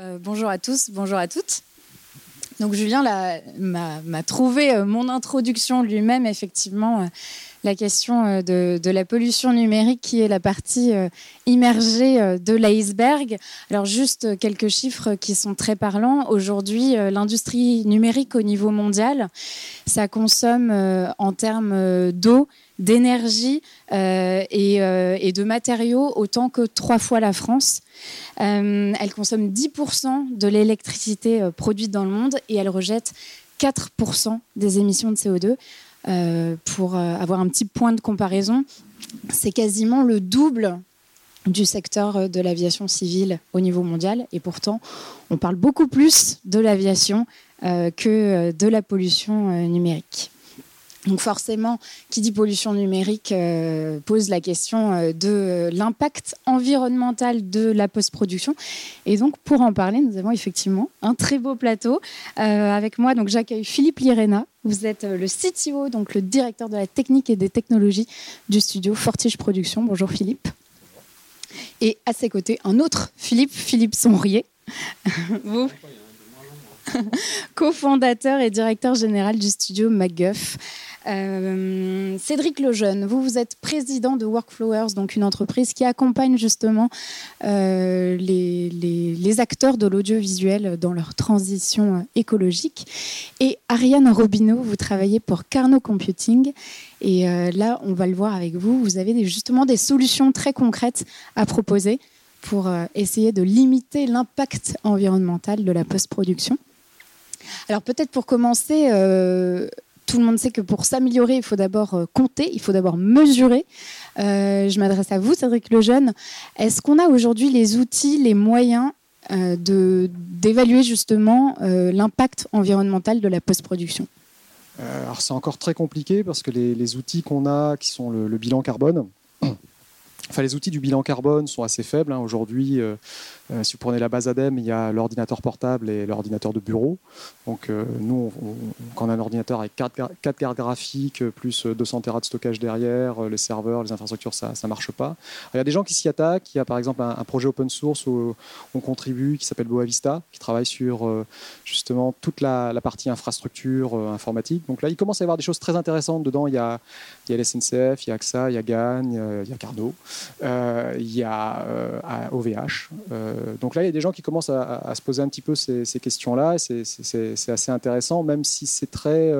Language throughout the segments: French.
Euh, bonjour à tous, bonjour à toutes. Donc Julien m'a trouvé euh, mon introduction lui-même, effectivement, euh, la question de, la pollution numérique qui est la partie immergée de l'iceberg. Alors juste quelques chiffres qui sont très parlants. Aujourd'hui, l'industrie numérique au niveau mondial, ça consomme en termes d'eau d'énergie euh, euh, et, de matériaux autant que trois fois la France. Euh, elle consomme 10% de l'électricité produite dans le monde et elle rejette 4% des émissions de CO2. Pour avoir un petit point de comparaison, c'est quasiment le double du secteur de l'aviation civile au niveau mondial. Et pourtant, on parle beaucoup plus de l'aviation que de la pollution numérique. Donc forcément, qui dit pollution numérique euh, pose la question euh, de l'impact environnemental de la post-production. Et donc pour en parler, nous avons effectivement un très beau plateau. Euh, avec moi, donc j'accueille Philippe Lirena. Vous êtes le CTO, donc le directeur de la technique et des technologies du studio Fortige Production. Bonjour Philippe. Et à ses côtés, un autre Philippe, Philippe Sonrier. Vous cofondateur et directeur général du studio MacGuff. Euh, Cédric Lejeune, vous, vous êtes président de Workflowers, donc une entreprise qui accompagne justement euh, les, acteurs de l'audiovisuel dans leur transition euh, écologique. Et Ariane Robineau, vous travaillez pour Carnot Computing. Et là, on va le voir avec vous, vous avez justement des solutions très concrètes à proposer pour essayer de limiter l'impact environnemental de la post-production. Alors peut-être pour commencer, tout le monde sait que pour s'améliorer, il faut d'abord euh, compter, il faut d'abord mesurer. Euh, je m'adresse à vous, Cédric Lejeune. Est-ce qu'on a aujourd'hui les outils, les moyens euh, d'évaluer justement l'impact environnemental de la post-production? Alors c'est encore très compliqué parce que les, outils qu'on a, qui sont le bilan carbone, Enfin, les outils du bilan carbone sont assez faibles. Hein. Aujourd'hui, euh, euh, si vous prenez la base ADEME, il y a l'ordinateur portable et l'ordinateur de bureau. Donc, euh, nous, quand on a un ordinateur avec 4, cartes graphiques, plus 200 Tera de stockage derrière, les serveurs, les infrastructures, ça ne marche pas. il y a des gens qui s'y attaquent. Il y a par exemple un, projet open source où on contribue qui s'appelle Boavista, qui travaille sur justement toute la, partie infrastructure informatique. Donc là, il commence à y avoir des choses très intéressantes dedans. Il y a, il y a la SNCF, il y a AXA, il y a GAN, il y a Cardo. Euh, il y a OVH. Euh, euh, donc là, il y a des gens qui commencent à, se poser un petit peu ces, questions-là. C'est assez intéressant, même si c'est très...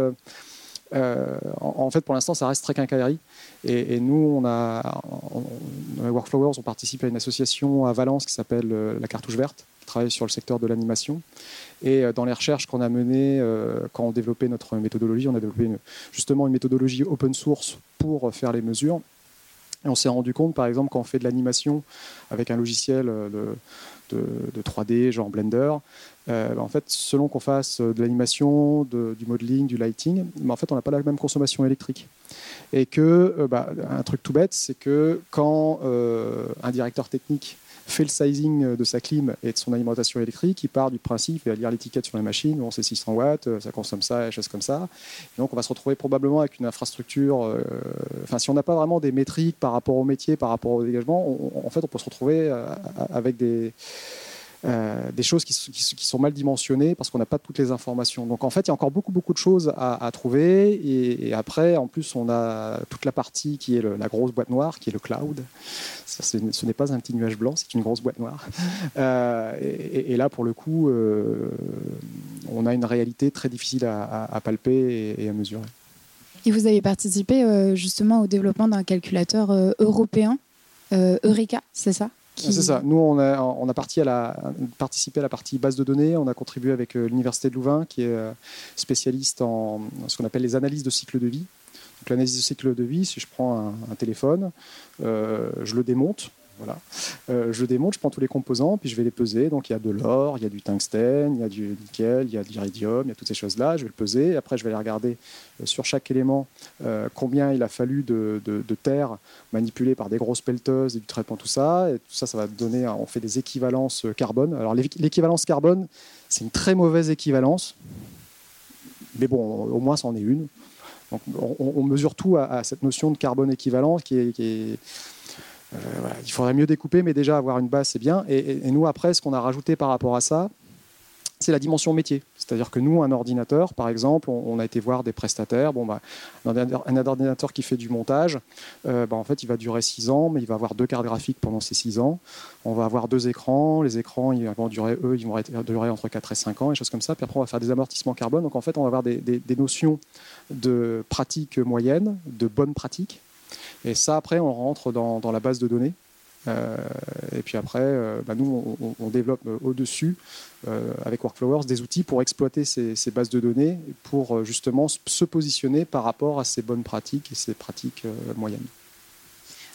en, fait, pour l'instant, ça reste très quincaillerie. Et, nous, on a, on, Workflowers, on participe à une association à Valence qui s'appelle la Cartouche Verte, qui travaille sur le secteur de l'animation. Et dans les recherches qu'on a menées, quand on développait notre méthodologie, on a développé justement une méthodologie open source pour faire les mesures. Et on s'est rendu compte, par exemple, quand on fait de l'animation avec un logiciel de, de, 3D, genre Blender, euh, en fait, selon qu'on fasse de l'animation, du modeling, du lighting, mais en fait, on n'a pas la même consommation électrique. Et que, euh, bah, un truc tout bête, c'est que quand euh, un directeur technique fait le sizing de sa clim et de son alimentation électrique, il part du principe, il va lire l'étiquette sur la machine, bon, c'est 600 watts, euh, ça consomme ça, et choses comme ça. donc on va se retrouver probablement avec une infrastructure, euh, enfin si on n'a pas vraiment des métriques par rapport au métier, par rapport au dégagement, en fait on peut se retrouver euh, avec des euh, des choses qui, sont mal dimensionnées parce qu'on n'a pas toutes les informations. Donc en fait, il y a encore beaucoup, beaucoup de choses à, trouver. Et, après, en plus, on a toute la partie qui est la grosse boîte noire, qui est le cloud. ce n'est pas un petit nuage blanc, c'est une grosse boîte noire. Euh, et, là, pour le coup, euh, on a une réalité très difficile à, palper et, à mesurer. Et vous avez participé justement au développement d'un calculateur européen, Eureka, c'est ça? C'est ça. Nous, on a, on a parti à la, participé à la partie base de données. On a contribué avec euh, l'Université de Louvain, qui est euh, spécialiste en ce qu'on appelle les analyses de cycle de vie. Donc, l'analyse de cycle de vie, si je prends un, téléphone, euh, je le démonte, Euh, je démonte, je prends tous les composants, puis je vais les peser. Donc il y a de l'or, il y a du tungstène, il y a du nickel, il y a de l'iridium, il y a toutes ces choses-là. Je vais le peser. Après, je vais aller regarder euh, sur chaque élément euh, combien il a fallu de, terre manipulée par des grosses pelleteuses et du traitement, tout ça. Et tout ça, ça va donner. On fait des équivalences carbone. Alors l'équivalence carbone, c'est une très mauvaise équivalence. Mais bon, au moins, ça en est une. Donc, on, mesure tout à, cette notion de carbone équivalent qui est il faudrait mieux découper, mais déjà avoir une base, c'est bien. et nous, après, ce qu'on a rajouté par rapport à ça, c'est la dimension métier. C'est-à-dire que nous, un ordinateur, par exemple, on, a été voir des prestataires. Bon, bah, un ordinateur qui fait du montage, euh, bah, en fait, il va durer 6 ans, mais il va avoir deux cartes graphiques pendant ces 6 ans. On va avoir deux écrans. Les écrans, ils vont durer, eux, ils vont durer entre 4 et 5 ans, et choses comme ça. Puis après, on va faire des amortissements carbone. Donc, en fait, on va avoir des, des notions de pratique moyenne, de bonne pratique. Et ça, après, on rentre dans, la base de données. Euh, et puis après, euh, bah, nous, on, développe euh, au-dessus, avec Workflowers, des outils pour exploiter ces, bases de données, pour justement se positionner par rapport à ces bonnes pratiques et ces pratiques moyennes.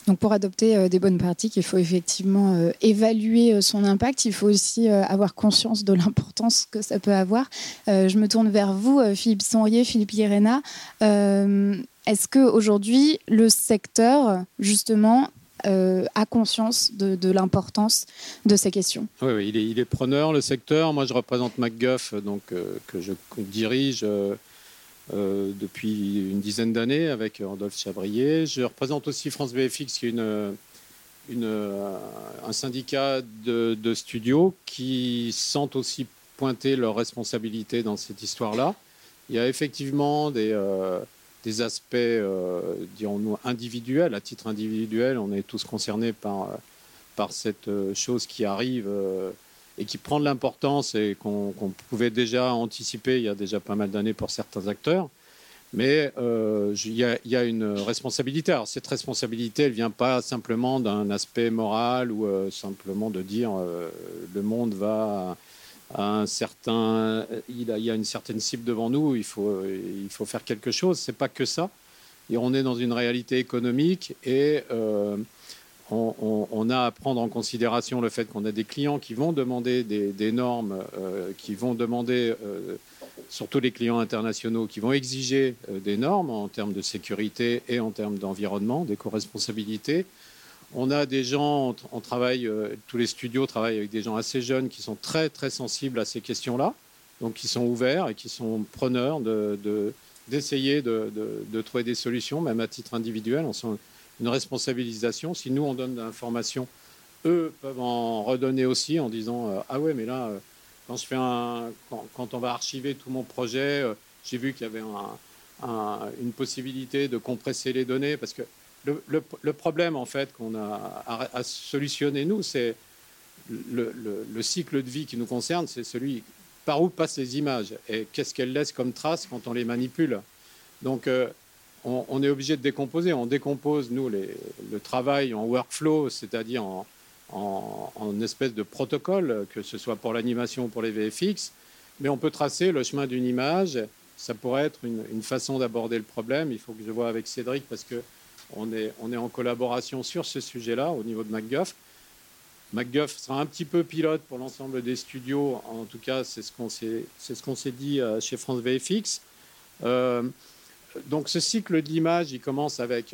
Donc pour adopter des bonnes pratiques, il faut effectivement évaluer son impact. Il faut aussi avoir conscience de l'importance que ça peut avoir. je me tourne vers vous, Philippe Sonrier, Philippe Irena. Est-ce qu'aujourd'hui, le secteur, justement, euh, a conscience de, l'importance de ces questions? Oui, il, est, preneur, le secteur. Moi, je représente MacGuff, donc, euh, que je dirige euh, depuis une dizaine d'années avec Rodolphe Chabrier. Je représente aussi France VFX, qui est une, un syndicat de, de, studios qui sentent aussi pointer leurs responsabilités dans cette histoire-là. Il y a effectivement des des aspects, euh, dirons-nous, individuels. À titre individuel, on est tous concernés par, euh, par cette euh, chose qui arrive et qui prend de l'importance et qu'on pouvait déjà anticiper il y a déjà pas mal d'années pour certains acteurs. Mais il y, y, a une responsabilité. Alors cette responsabilité, elle ne vient pas simplement d'un aspect moral ou simplement de dire le monde va un certain, il, y a une certaine cible devant nous, il faut, il faut faire quelque chose. C'est pas que ça. Et on est dans une réalité économique et euh, on, a à prendre en considération le fait qu'on a des clients qui vont demander des, normes, euh, qui vont demander, euh, surtout les clients internationaux, qui vont exiger des normes en termes de sécurité et en termes d'environnement, d'éco-responsabilité. On a des gens, on travaille, euh, tous les studios travaillent avec des gens assez jeunes qui sont très très sensibles à ces questions-là, donc qui sont ouverts et qui sont preneurs d'essayer de, de, trouver des solutions, même à titre individuel. On sent une responsabilisation. Si nous on donne de l'information, eux peuvent en redonner aussi en disant euh, ah ouais mais là euh, quand je fais un, quand, on va archiver tout mon projet, j'ai vu qu'il y avait une possibilité de compresser les données parce que le, problème, en fait, qu'on a à, solutionner, nous, c'est le, cycle de vie qui nous concerne, c'est celui par où passent les images et qu'est-ce qu'elles laissent comme traces quand on les manipule. Donc, euh, on, est obligé de décomposer. On décompose, nous, le travail en workflow, c'est-à-dire en, espèce de protocole, que ce soit pour l'animation ou pour les VFX, mais on peut tracer le chemin d'une image. Ça pourrait être une, une façon d'aborder le problème. Il faut que je vois avec Cédric parce que on est, en collaboration sur ce sujet-là au niveau de MacGuff. MacGuff sera un petit peu pilote pour l'ensemble des studios. En tout cas, c'est ce qu'on s'est, dit euh, chez France VFX. Euh, donc ce cycle de il commence avec,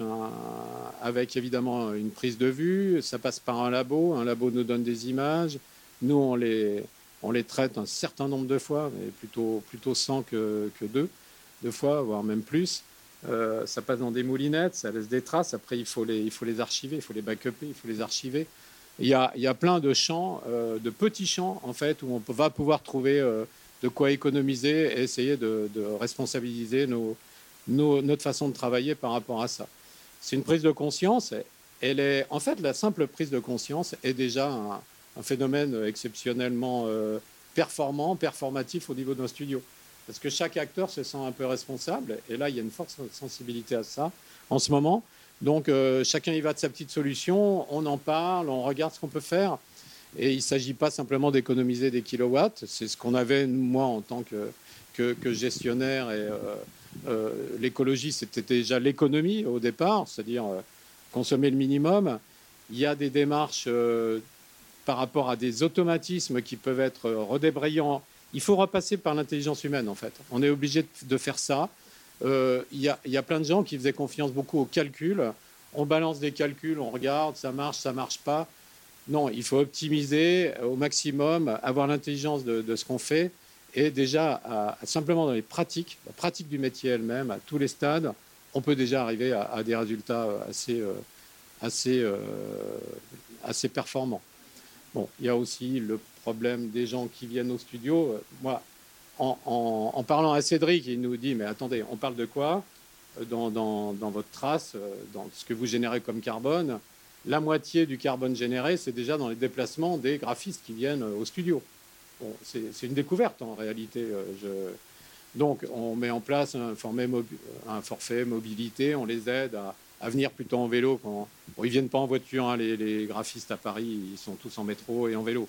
évidemment une prise de vue. Ça passe par un labo. Un labo nous donne des images. Nous, on les, traite un certain nombre de fois, mais plutôt, plutôt 100 que, que deux, deux fois, voire même plus. Euh, ça passe dans des moulinettes, ça laisse des traces. Après, il faut les, il faut les archiver, il faut les backuper, il faut les archiver. Il y a, il y a plein de champs, euh, de petits champs, en fait, où on va pouvoir trouver euh, de quoi économiser et essayer de, responsabiliser nos, notre façon de travailler par rapport à ça. C'est une prise de conscience. Elle est, en fait, la simple prise de conscience est déjà un, un phénomène exceptionnellement performant, performatif au niveau d'un studio parce que chaque acteur se sent un peu responsable, et là, il y a une forte sensibilité à ça en ce moment. Donc, euh, chacun y va de sa petite solution, on en parle, on regarde ce qu'on peut faire, et il ne s'agit pas simplement d'économiser des kilowatts, c'est ce qu'on avait, moi, en tant que, gestionnaire, et euh, euh, l'écologie, c'était déjà l'économie au départ, c'est-à-dire consommer le minimum. Il y a des démarches par rapport à des automatismes qui peuvent être redébrayants il faut repasser par l'intelligence humaine, en fait. On est obligé de faire ça. Euh, il y, a plein de gens qui faisaient confiance beaucoup au calcul. On balance des calculs, on regarde, ça marche, ça marche pas. Non, il faut optimiser au maximum, avoir l'intelligence de, ce qu'on fait. Et déjà, simplement dans les pratiques, la pratique du métier elle-même, à tous les stades, on peut déjà arriver à, des résultats assez, euh, assez, assez performant. Bon, il y a aussi le problème des gens qui viennent au studio. Moi, en, parlant à Cédric, il nous dit, mais attendez, on parle de quoi dans, dans, votre trace, dans ce que vous générez comme carbone? La moitié du carbone généré, c'est déjà dans les déplacements des graphistes qui viennent au studio. C'est une découverte en réalité. Donc, on met en place un, forfait mobilité, on les aide à, venir plutôt en vélo. Quand, ils ne viennent pas en voiture, hein, les, graphistes à Paris, ils sont tous en métro et en vélo.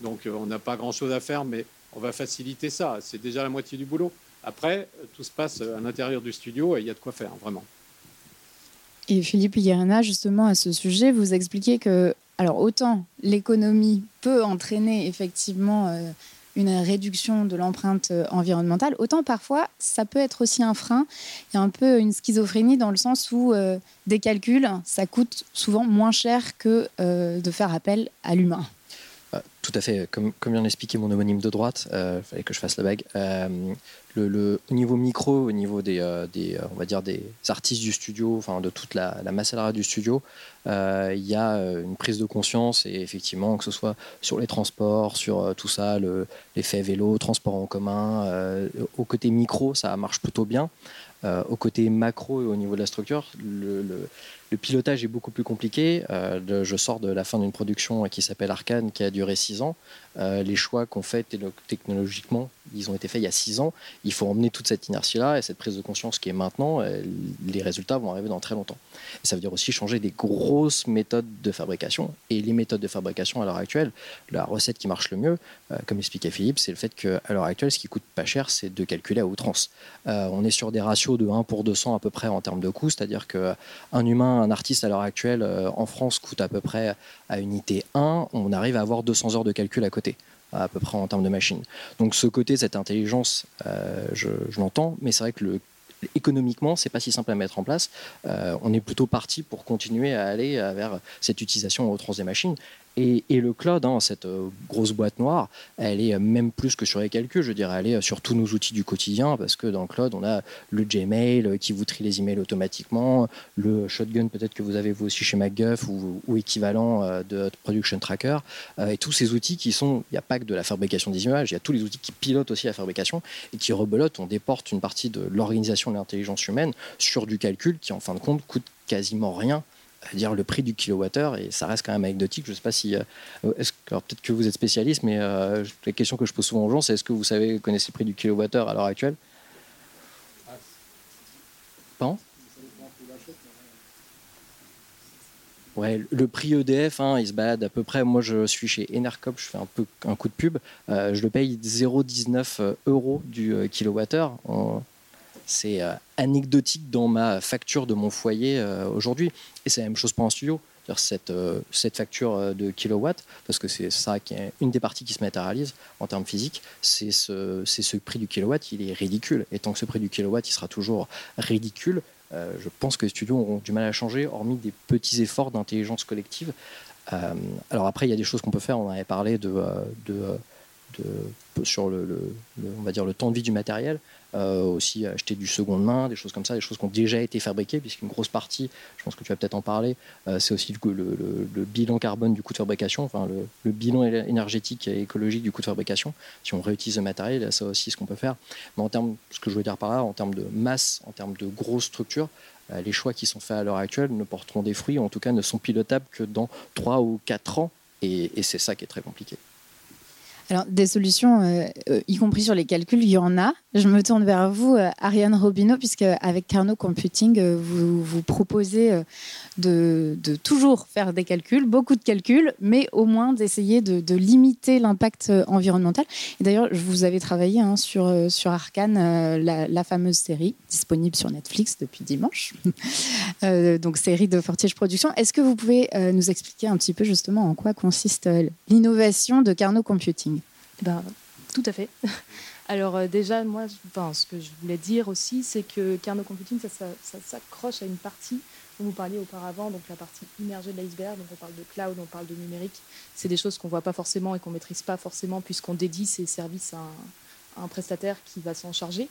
Donc, euh, on n'a pas grand-chose à faire, mais on va faciliter ça. C'est déjà la moitié du boulot. Après, tout se passe à l'intérieur du studio et il y a de quoi faire, vraiment. Et Philippe Higuerena, justement, à ce sujet, vous expliquez que, alors, autant l'économie peut entraîner effectivement euh, une réduction de l'empreinte euh, environnementale, autant parfois ça peut être aussi un frein. Il y a un peu une schizophrénie dans le sens où euh, des calculs, ça coûte souvent moins cher que euh, de faire appel à l'humain. Tout à fait. Comme, vient d'expliquer mon homonyme de droite, il fallait que je fasse la bague le, au niveau micro, au niveau des, euh, euh, on va dire des artistes du studio, enfin de toute la, la masse salariale du studio, euh, il y a une prise de conscience et effectivement que ce soit sur les transports, sur tout ça, l'effet vélo, transport en commun, au côté micro, ça marche plutôt bien. au côté macro et au niveau de la structure, le pilotage est beaucoup plus compliqué. Euh, je sors de la fin d'une production qui s'appelle Arcane, qui a duré six ans. Euh, les choix qu'on fait technologiquement, ils ont été faits il y a six ans. Il faut emmener toute cette inertie-là et cette prise de conscience qui est maintenant. Euh, les résultats vont arriver dans très longtemps. Ça veut dire aussi changer des grosses méthodes de fabrication. Et les méthodes de fabrication à l'heure actuelle, la recette qui marche le mieux, comme expliquait Philippe, c'est le fait qu'à l'heure actuelle, ce qui coûte pas cher, c'est de calculer à outrance. on est sur des ratios de 1 pour 200 à peu près en termes de coût, c'est-à-dire qu'un humain, un artiste à l'heure actuelle euh, en France coûte à peu près à unité 1, on arrive à avoir 200 heures de calcul à côté à peu près en termes de machine. Donc ce côté, cette intelligence, euh, je, l'entends, mais c'est vrai que le, économiquement, c'est pas si simple à mettre en place. Euh, on est plutôt parti pour continuer à aller vers cette utilisation au trans des machines. Et, le cloud, hein, cette euh, grosse boîte noire, elle est même plus que sur les calculs, je dirais, elle est sur tous nos outils du quotidien, parce que dans le cloud, on a le Gmail euh, qui vous trie les emails automatiquement, le Shotgun peut-être que vous avez vous aussi chez MacGuff ou, équivalent euh, de Production Tracker, et tous ces outils qui sont, il n'y a pas que de la fabrication des images, il y a tous les outils qui pilotent aussi la fabrication et qui rebelotent, on déporte une partie de l'organisation de l'intelligence humaine sur du calcul qui en fin de compte coûte quasiment rien dire le prix du kilowattheure et ça reste quand même anecdotique. Je sais pas si, euh, peut-être que vous êtes spécialiste, mais euh, la question que je pose souvent aux gens, c'est est-ce que vous savez connaissez le prix du kilowattheure à l'heure actuelle? Pardon? Ouais, le prix EDF, hein, il se balade à peu près. Moi, je suis chez Enercop, je fais un peu un coup de pub. Euh, je le paye 0,19 euros du kilowattheure c'est anecdotique dans ma facture de mon foyer euh, aujourd'hui. Et c'est la même chose pour un studio. Cette, euh, cette, facture de kilowatts, parce que c'est ça qui est une des parties qui se matérialise en termes physiques, c'est ce, ce, prix du kilowatt, il est ridicule. Et tant que ce prix du kilowatt, il sera toujours ridicule, je pense que les studios auront du mal à changer, hormis des petits efforts d'intelligence collective. alors après, il y a des choses qu'on peut faire. On avait parlé de, de sur le, on va dire le temps de vie du matériel. Euh, aussi acheter du seconde main, des choses comme ça, des choses qui ont déjà été fabriquées, puisqu'une grosse partie, je pense que tu vas peut-être en parler, euh, c'est aussi le, bilan carbone du coût de fabrication, enfin le, bilan énergétique et écologique du coût de fabrication. Si on réutilise le matériel, c'est aussi ce qu'on peut faire. Mais en termes, ce que je veux dire par là, en termes de masse, en termes de grosses structures, euh, les choix qui sont faits à l'heure actuelle ne porteront des fruits, ou en tout cas ne sont pilotables que dans 3 ou 4 ans, et c'est ça qui est très compliqué. Alors, des solutions, euh, euh, y compris sur les calculs, il y en a. Je me tourne vers vous, euh, Ariane Robineau, puisque avec Carnot Computing, vous, vous proposez de, toujours faire des calculs, beaucoup de calculs, mais au moins d'essayer de, limiter l'impact environnemental. D'ailleurs, vous avez travaillé hein, sur, sur Arkane, la, fameuse série disponible sur Netflix depuis dimanche. donc, série de Fortiche Productions. Est-ce que vous pouvez nous expliquer un petit peu justement en quoi consiste l'innovation de Carnot Computing? Ben, tout à fait. Alors euh, déjà, moi, ce que je voulais dire aussi, c'est que Carnot Computing, ça, s'accroche à une partie dont vous parliez auparavant, donc la partie immergée de l'iceberg, donc on parle de cloud, on parle de numérique. C'est des choses qu'on ne voit pas forcément et qu'on ne maîtrise pas forcément puisqu'on dédie ces services à un, prestataire qui va s'en charger.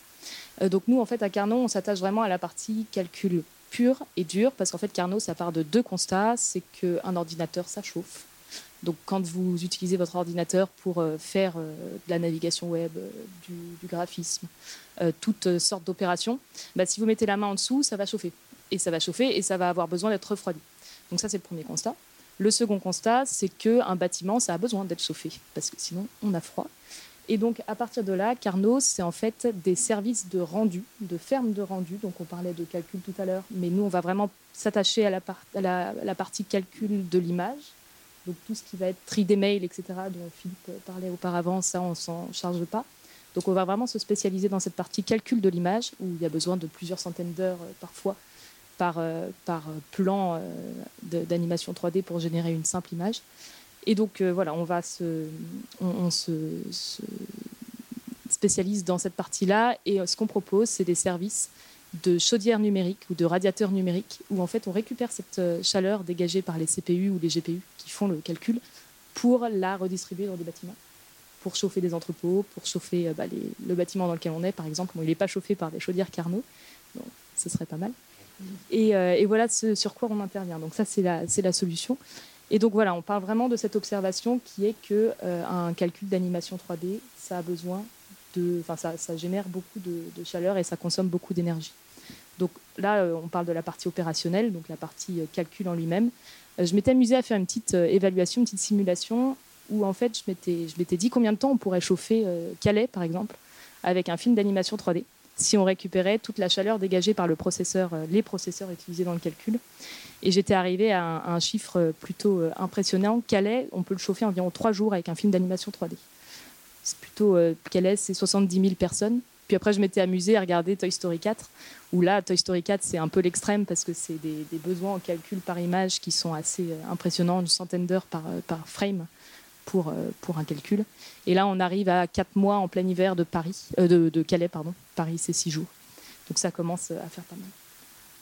Euh, donc nous, en fait, à Carnot, on s'attache vraiment à la partie calcul pur et dur, parce qu'en fait, Carnot, ça part de deux constats. C'est qu'un ordinateur, ça chauffe. Donc, quand vous utilisez votre ordinateur pour euh, faire euh, de la navigation web, euh, du, graphisme, toutes sortes d'opérations, bah, si vous mettez la main en dessous, ça va chauffer. Et ça va chauffer et ça va avoir besoin d'être refroidi. Donc, ça, c'est le premier constat. Le second constat, c'est qu'un bâtiment, ça a besoin d'être chauffé, parce que sinon, on a froid. Et donc, à partir de là, Carnot, c'est en fait des services de rendu, de ferme de rendu. Donc, on parlait de calcul tout à l'heure, mais nous, on va vraiment s'attacher à, la, la partie calcul de l'image. Donc, tout ce qui va être tri des mails, etc., dont Philippe parlait auparavant, ça, on s'en charge pas. Donc, on va vraiment se spécialiser dans cette partie calcul de l'image, où il y a besoin de plusieurs centaines d'heures euh, parfois par, euh, par plan euh, d'animation 3D pour générer une simple image. Et donc euh, voilà, on va se, on, se, spécialise dans cette partie-là. Et ce qu'on propose, c'est des services de chaudière numérique ou de radiateur numérique, où en fait on récupère cette chaleur dégagée par les CPU ou les GPU qui font le calcul pour la redistribuer dans des bâtiments, pour chauffer des entrepôts, pour chauffer bah, le bâtiment dans lequel on est, par exemple. il n'est pas chauffé par des chaudières Carnot, donc ce serait pas mal. Euh, et, voilà ce sur quoi on intervient. Donc ça, c'est la, solution. Et donc voilà, on parle vraiment de cette observation qui est que euh, un calcul d'animation 3D, ça a besoin de, enfin ça, ça génère beaucoup de, chaleur et ça consomme beaucoup d'énergie. Donc là, euh, on parle de la partie opérationnelle, donc la partie calcul en lui-même. je m'étais amusée à faire une petite évaluation, une petite simulation où en fait je m'étais, je m'étais dit combien de temps on pourrait chauffer Calais par exemple avec un film d'animation 3D si on récupérait toute la chaleur dégagée par euh, les processeurs utilisés dans le calcul. Et j'étais arrivée à un, chiffre plutôt euh, impressionnant. Calais, on peut le chauffer environ trois jours avec un film d'animation 3D. C'est plutôt euh, Calais, c'est 70 000 personnes. Puis après, je m'étais amusée à regarder Toy Story 4, où là, Toy Story 4, c'est un peu l'extrême parce que c'est des, besoins en calcul par image qui sont assez impressionnants, une centaine d'heures par, par frame pour, euh, pour un calcul. Et là, on arrive à 4 mois en plein hiver de Paris, euh, de, Calais, pardon. Paris, c'est 6 jours. Donc ça commence à faire pas mal.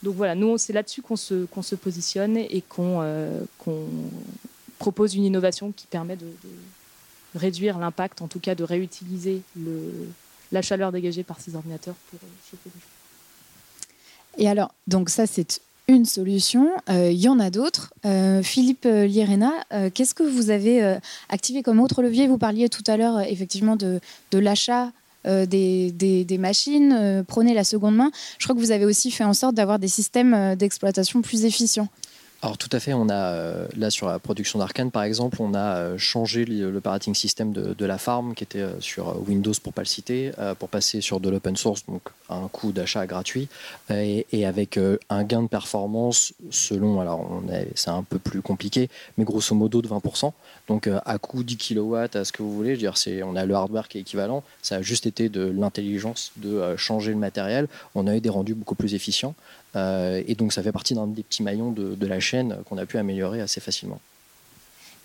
Donc voilà, nous, c'est là-dessus qu'on se, qu'on se positionne et euh, qu'on propose une innovation qui permet de, réduire l'impact, en tout cas de réutiliser le, la chaleur dégagée par ces ordinateurs pour chauffer Et alors, donc ça, c'est une solution. Euh, il y en a d'autres. Euh, Philippe Lirena, euh, qu'est-ce que vous avez activé comme autre levier? Vous parliez tout à l'heure effectivement de, de l'achat des, des, des, machines, prenez la seconde main. Je crois que vous avez aussi fait en sorte d'avoir des systèmes d'exploitation plus efficients. Alors tout à fait, on a euh, là sur la production d'Arkane par exemple, on a euh, changé l'operating system de, de, la farm qui était euh, sur Windows pour pas le citer, pour passer sur de l'open source, donc un coût d'achat gratuit et, avec un gain de performance selon, alors c'est un peu plus compliqué, mais grosso modo de 20%. Donc à coût 10 kW, à ce que vous voulez, je veux dire, on a le hardware qui est équivalent, ça a juste été de l'intelligence de changer le matériel, on a eu des rendus beaucoup plus efficients. Euh, et donc ça fait partie d'un des petits maillons de, la chaîne qu'on a pu améliorer assez facilement.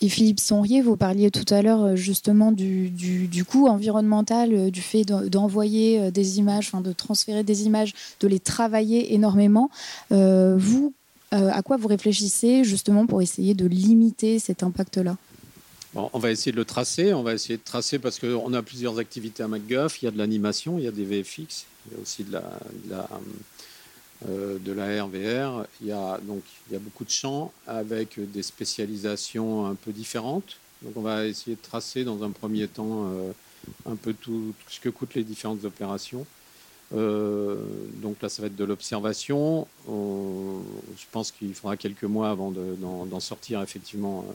Et Philippe Sonrier, vous parliez tout à l'heure euh, justement du, du, coût environnemental, euh, du fait d'envoyer des images, enfin de transférer des images, de les travailler énormément. vous, à quoi vous réfléchissez justement pour essayer de limiter cet impact-là? On va essayer de le tracer. On va essayer de tracer parce qu'on a plusieurs activités à MacGuff. Il y a de l'animation, il y a des VFX, il y a aussi de la euh, de la RVR. Il y, a, donc, il y a beaucoup de champs avec des spécialisations un peu différentes. Donc on va essayer de tracer dans un premier temps euh, un peu tout, ce que coûtent les différentes opérations. Euh, donc là, ça va être de l'observation. Je pense qu'il faudra quelques mois avant d'en sortir effectivement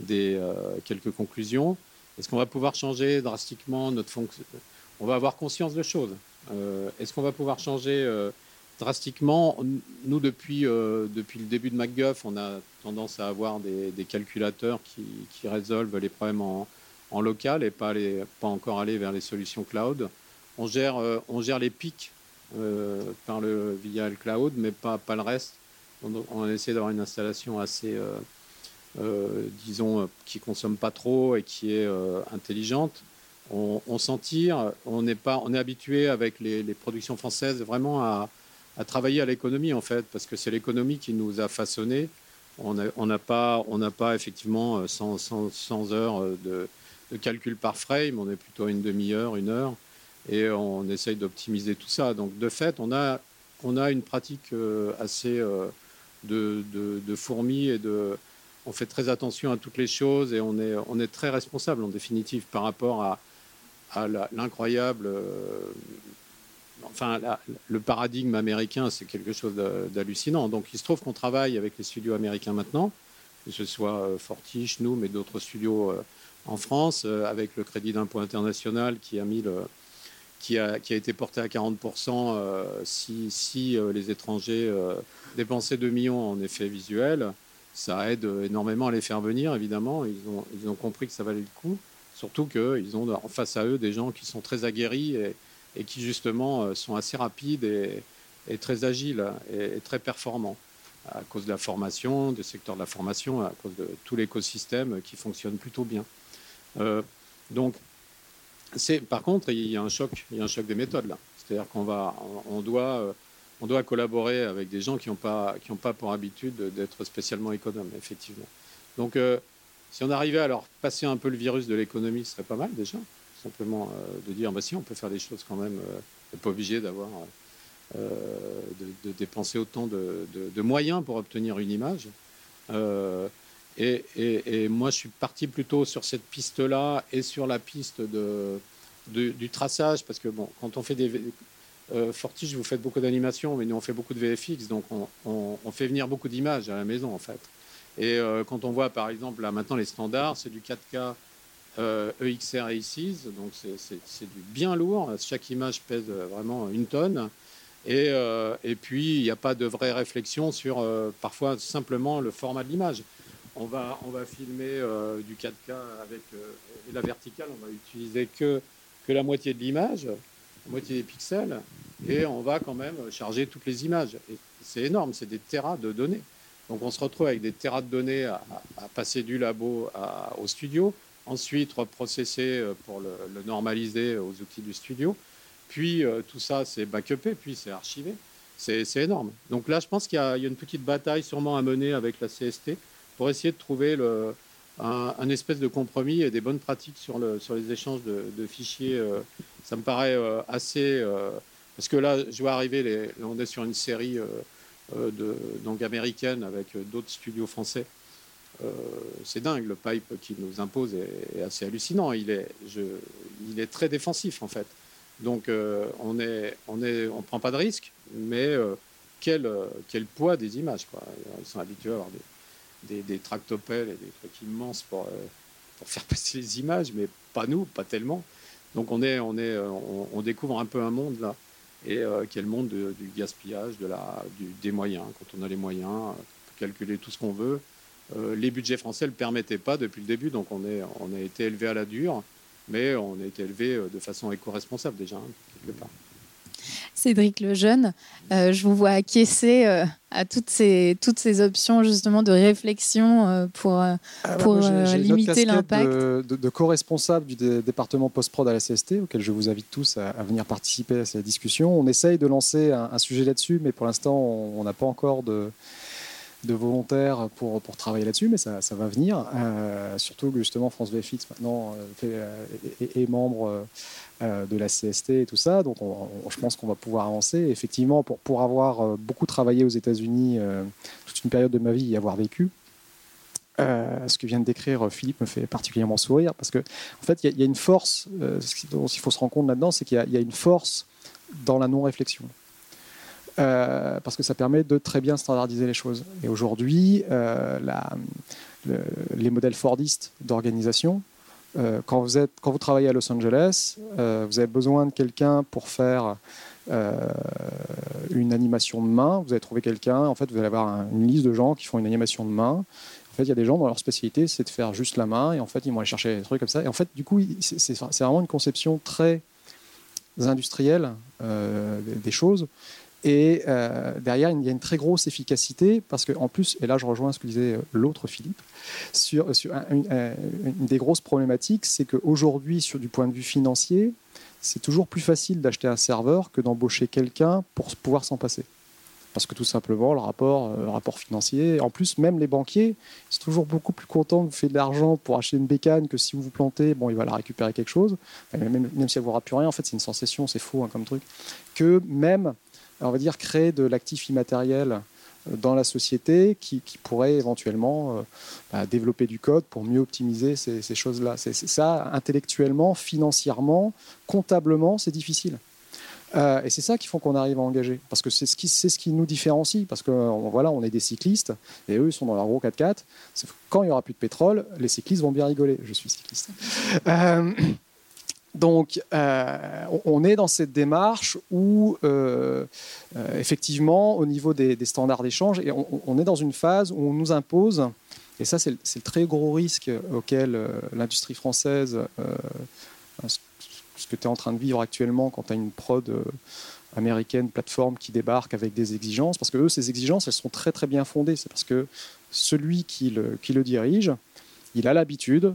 des, quelques conclusions. Est-ce qu'on va pouvoir changer drastiquement notre fonction On va avoir conscience de choses. Est-ce qu'on va pouvoir changer drastiquement. Nous, depuis, euh, depuis le début de MacGuff, on a tendance à avoir des, calculateurs qui, qui, résolvent les problèmes en, en local et pas, les, pas encore aller vers les solutions cloud. On gère, euh, on gère les pics euh, par le, via le cloud, mais pas, pas le reste. On, essaie d'avoir une installation assez, disons, qui consomme pas trop et qui est intelligente. On, on s'en tire. On est, pas, on est habitué avec les productions françaises vraiment à, à travailler à l'économie en fait, parce que c'est l'économie qui nous a façonné. On n'a pas, on pas effectivement 100, 100, heures de, calcul par frame, on est plutôt une demi-heure, une heure, et on essaye d'optimiser tout ça. Donc de fait, on a on a une pratique assez de, de, fourmis et de, on fait très attention à toutes les choses et on est, on est très responsable en définitive par rapport à, à l'incroyable. Enfin, le paradigme américain, c'est quelque chose d'hallucinant. Donc, il se trouve qu'on travaille avec les studios américains maintenant, que ce soit Fortiche, nous, mais d'autres studios en France, euh, avec le crédit d'impôt international qui a, été porté à 40% euh, si, euh, les étrangers dépensaient 2 millions en effets visuels. Ça aide énormément à les faire venir, évidemment. Ils ont, compris que ça valait le coup. Surtout qu'ils ont en face à eux des gens qui sont très aguerris et qui, justement, sont assez rapides et, très agiles et, très performants à cause de la formation, du secteur de la formation, à cause de tout l'écosystème qui fonctionne plutôt bien. Euh, donc, par contre, il y a un choc, il y a un choc des méthodes là. C'est-à-dire qu'on va, on doit, euh, on doit collaborer avec des gens qui n'ont pas, pas pour habitude d'être spécialement économes, effectivement. Donc, euh, si on arrivait à leur passer un peu le virus de l'économie, ce serait pas mal déjà. Simplement de dire, bah si, on peut faire des choses quand même. on n'est pas obligé d'avoir, de, dépenser autant de, moyens pour obtenir une image. Et, moi, je suis parti plutôt sur cette piste-là et sur la piste de, du traçage, parce que bon, quand on fait des euh, Fortige, vous faites beaucoup d'animation, mais nous on fait beaucoup de VFX, donc on, fait venir beaucoup d'images à la maison en fait. Et euh, quand on voit par exemple là maintenant les standards, c'est du 4K euh, EXR A6, donc c'est du bien lourd. Chaque image pèse vraiment une tonne. Et, euh, et puis il n'y a pas de vraie réflexion sur parfois simplement le format de l'image on va, filmer euh, du 4K avec euh, la verticale, on va utiliser que, que la moitié de l'image, la moitié des pixels, et on va quand même charger toutes les images. c'est énorme, c'est des terras de données. Donc on se retrouve avec des terras de données à, passer du labo au studio, ensuite reprocesser euh, pour le, normaliser aux outils du studio, puis tout ça c'est backupé, puis c'est archivé. C'est énorme. Donc là, je pense qu'il y, a une petite bataille sûrement à mener avec la CST pour essayer de trouver un, espèce de compromis et des bonnes pratiques sur, le, sur les échanges de, fichiers. Euh, ça me paraît euh, assez... Euh, parce que là, je vois arriver, on est sur une série donc américaine avec d'autres studios français. C'est dingue, le pipe qui nous impose est, assez hallucinant. Il est, il est très défensif en fait. Donc on ne on est, on prend pas de risque, mais quel, quel poids des images. Quoi. Ils sont habitués à avoir des, des, tractopelles et des trucs immenses pour, euh, pour faire passer les images, mais pas nous, pas tellement. Donc on, est, on, est, euh, on, découvre un peu un monde là, et euh, qui est le monde du gaspillage, de la, des moyens. Quand on a les moyens, on peut calculer tout ce qu'on veut. Les budgets français ne le permettaient pas depuis le début, donc on, est, on a été élevé à la dure, mais on a été élevé de façon éco-responsable déjà, hein, quelque part. Cédric Lejeune, euh, je vous vois acquiescer euh, à toutes ces, toutes ces options justement de réflexion euh, pour, ah pour limiter l'impact. De, de, de co-responsable du département post-prod à la CST, auquel je vous invite tous à, venir participer à cette discussion. On essaye de lancer un, sujet là-dessus, mais pour l'instant, on n'a pas encore de, de volontaires pour, pour travailler là-dessus, mais ça, ça, va venir. surtout que justement, France VFX maintenant est, est, membre euh, de la CST et tout ça. Donc, je pense qu'on va pouvoir avancer. Effectivement, pour, pour avoir euh, beaucoup travaillé aux États-Unis euh, toute une période de ma vie y avoir vécu, ce que vient de décrire Philippe me fait particulièrement sourire parce que en fait, il y, a une force. ce dont il faut se rendre compte là-dedans, c'est qu'il y, a une force dans la non-réflexion. Parce que ça permet de très bien standardiser les choses. Et aujourd'hui, les modèles Fordistes d'organisation euh, quand, vous quand vous travaillez à Los Angeles, euh, vous avez besoin de quelqu'un pour faire euh, une animation de main. Vous allez trouver quelqu'un, en fait, vous allez avoir une liste de gens qui font une animation de main. En fait, il y a des gens dont leur spécialité, c'est de faire juste la main, et en fait, ils vont aller chercher des trucs comme ça. Et en fait, du coup, c'est vraiment une conception très industrielle des choses. Et euh, derrière, il y a une très grosse efficacité parce qu'en plus, et là je rejoins ce que disait euh, l'autre Philippe, sur, sur une, des grosses problématiques, c'est qu'aujourd'hui, sur du point de vue financier, c'est toujours plus facile d'acheter un serveur que d'embaucher quelqu'un pour pouvoir s'en passer. Parce que tout simplement, le rapport, euh, financier, en plus, même les banquiers, sont toujours beaucoup plus contents de vous faire de l'argent pour acheter une bécane que si vous vous plantez, bon, il va la récupérer quelque chose. même, si elle ne vous aura plus rien, en fait, c'est une sensation, c'est faux hein, comme truc. Que même on va dire, créer de l'actif immatériel dans la société qui, pourrait éventuellement bah, développer du code pour mieux optimiser ces, ces choses-là. C'est ça, intellectuellement, financièrement, comptablement, c'est difficile. Euh, et c'est ça qui font qu'on arrive à engager. Parce que c'est ce, qui, ce qui nous différencie. Parce que voilà, on est des cyclistes et eux, ils sont dans leur gros 4x4. Quand il n'y aura plus de pétrole, les cyclistes vont bien rigoler. Je suis cycliste. Euh, donc, euh, on est dans cette démarche où, effectivement, au niveau des, standards d'échange, et on, est dans une phase où on nous impose, et ça, c'est le, très gros risque auquel l'industrie française ce que tu es en train de vivre actuellement quand tu as une prod euh, américaine, plateforme qui débarque avec des exigences, parce que eux, ces exigences, elles sont très très bien fondées. C'est parce que celui qui le, dirige, il a l'habitude,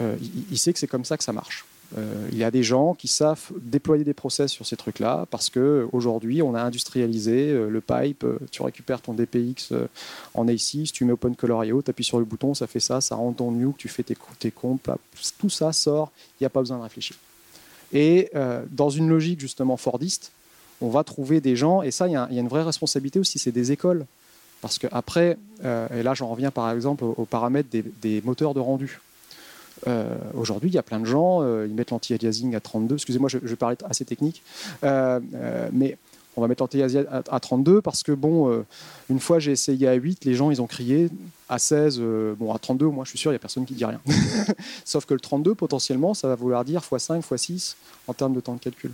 euh, il, sait que c'est comme ça que ça marche. Euh, il y a des gens qui savent déployer des process sur ces trucs-là parce qu'aujourd'hui, on a industrialisé le pipe. Tu récupères ton DPX en A6, tu mets Open Color IO, tu appuies sur le bouton, ça fait ça, ça rentre dans Nuke, tu fais tes, tes comptes, tout ça sort, il n'y a pas besoin de réfléchir. Et euh, dans une logique justement fordiste, on va trouver des gens, et ça, il y, a une vraie responsabilité aussi, c'est des écoles. Parce qu'après, euh, et là j'en reviens par exemple aux, paramètres des, moteurs de rendu. Euh, aujourd'hui, il y a plein de gens, ils mettent l'anti-aliasing à 32. Excusez-moi, je, je, vais assez technique. mais on va mettre l'anti-aliasing à, 32 parce que, bon, une fois j'ai essayé à 8, les gens, ils ont crié à 16, euh, bon à 32, moi je suis sûr, il n'y a personne qui dit rien. Sauf que le 32, potentiellement, ça va vouloir dire x5, x6 en termes de temps de calcul.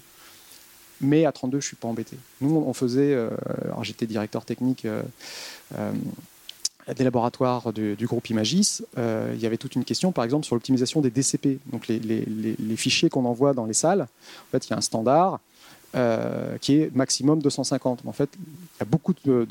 Mais à 32, je ne suis pas embêté. Nous, on faisait, euh, alors j'étais directeur technique euh, des laboratoires du, groupe Imagis, il y avait toute une question, par exemple, sur l'optimisation des DCP, donc les, fichiers qu'on envoie dans les salles. En fait, il y a un standard euh, qui est maximum 250. En fait, il y a beaucoup de,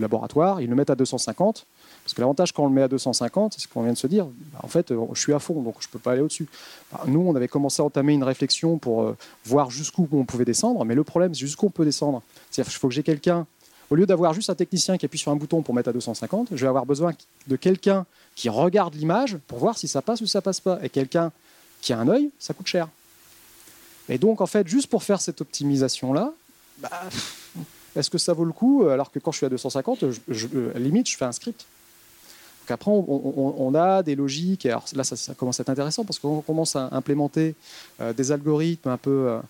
laboratoires, ils le mettent à 250, parce que l'avantage quand on le met à 250, c'est ce qu'on vient de se dire, bah, en fait, euh, je suis à fond, donc je ne peux pas aller au-dessus. Bah, nous, on avait commencé à entamer une réflexion pour euh, voir jusqu'où on pouvait descendre, mais le problème, c'est jusqu'où on peut descendre. C'est-à-dire qu'il faut que j'ai quelqu'un, au lieu d'avoir juste un technicien qui appuie sur un bouton pour mettre à 250, je vais avoir besoin de quelqu'un qui regarde l'image pour voir si ça passe ou ça passe pas. Et quelqu'un qui a un œil, ça coûte cher. Et donc, en fait, juste pour faire cette optimisation-là, bah, est-ce que ça vaut le coup Alors que quand je suis à 250, je, limite, je fais un script. Donc après, on, a des logiques. Et alors là, ça, commence à être intéressant parce qu'on commence à implémenter euh, des algorithmes un peu. Euh,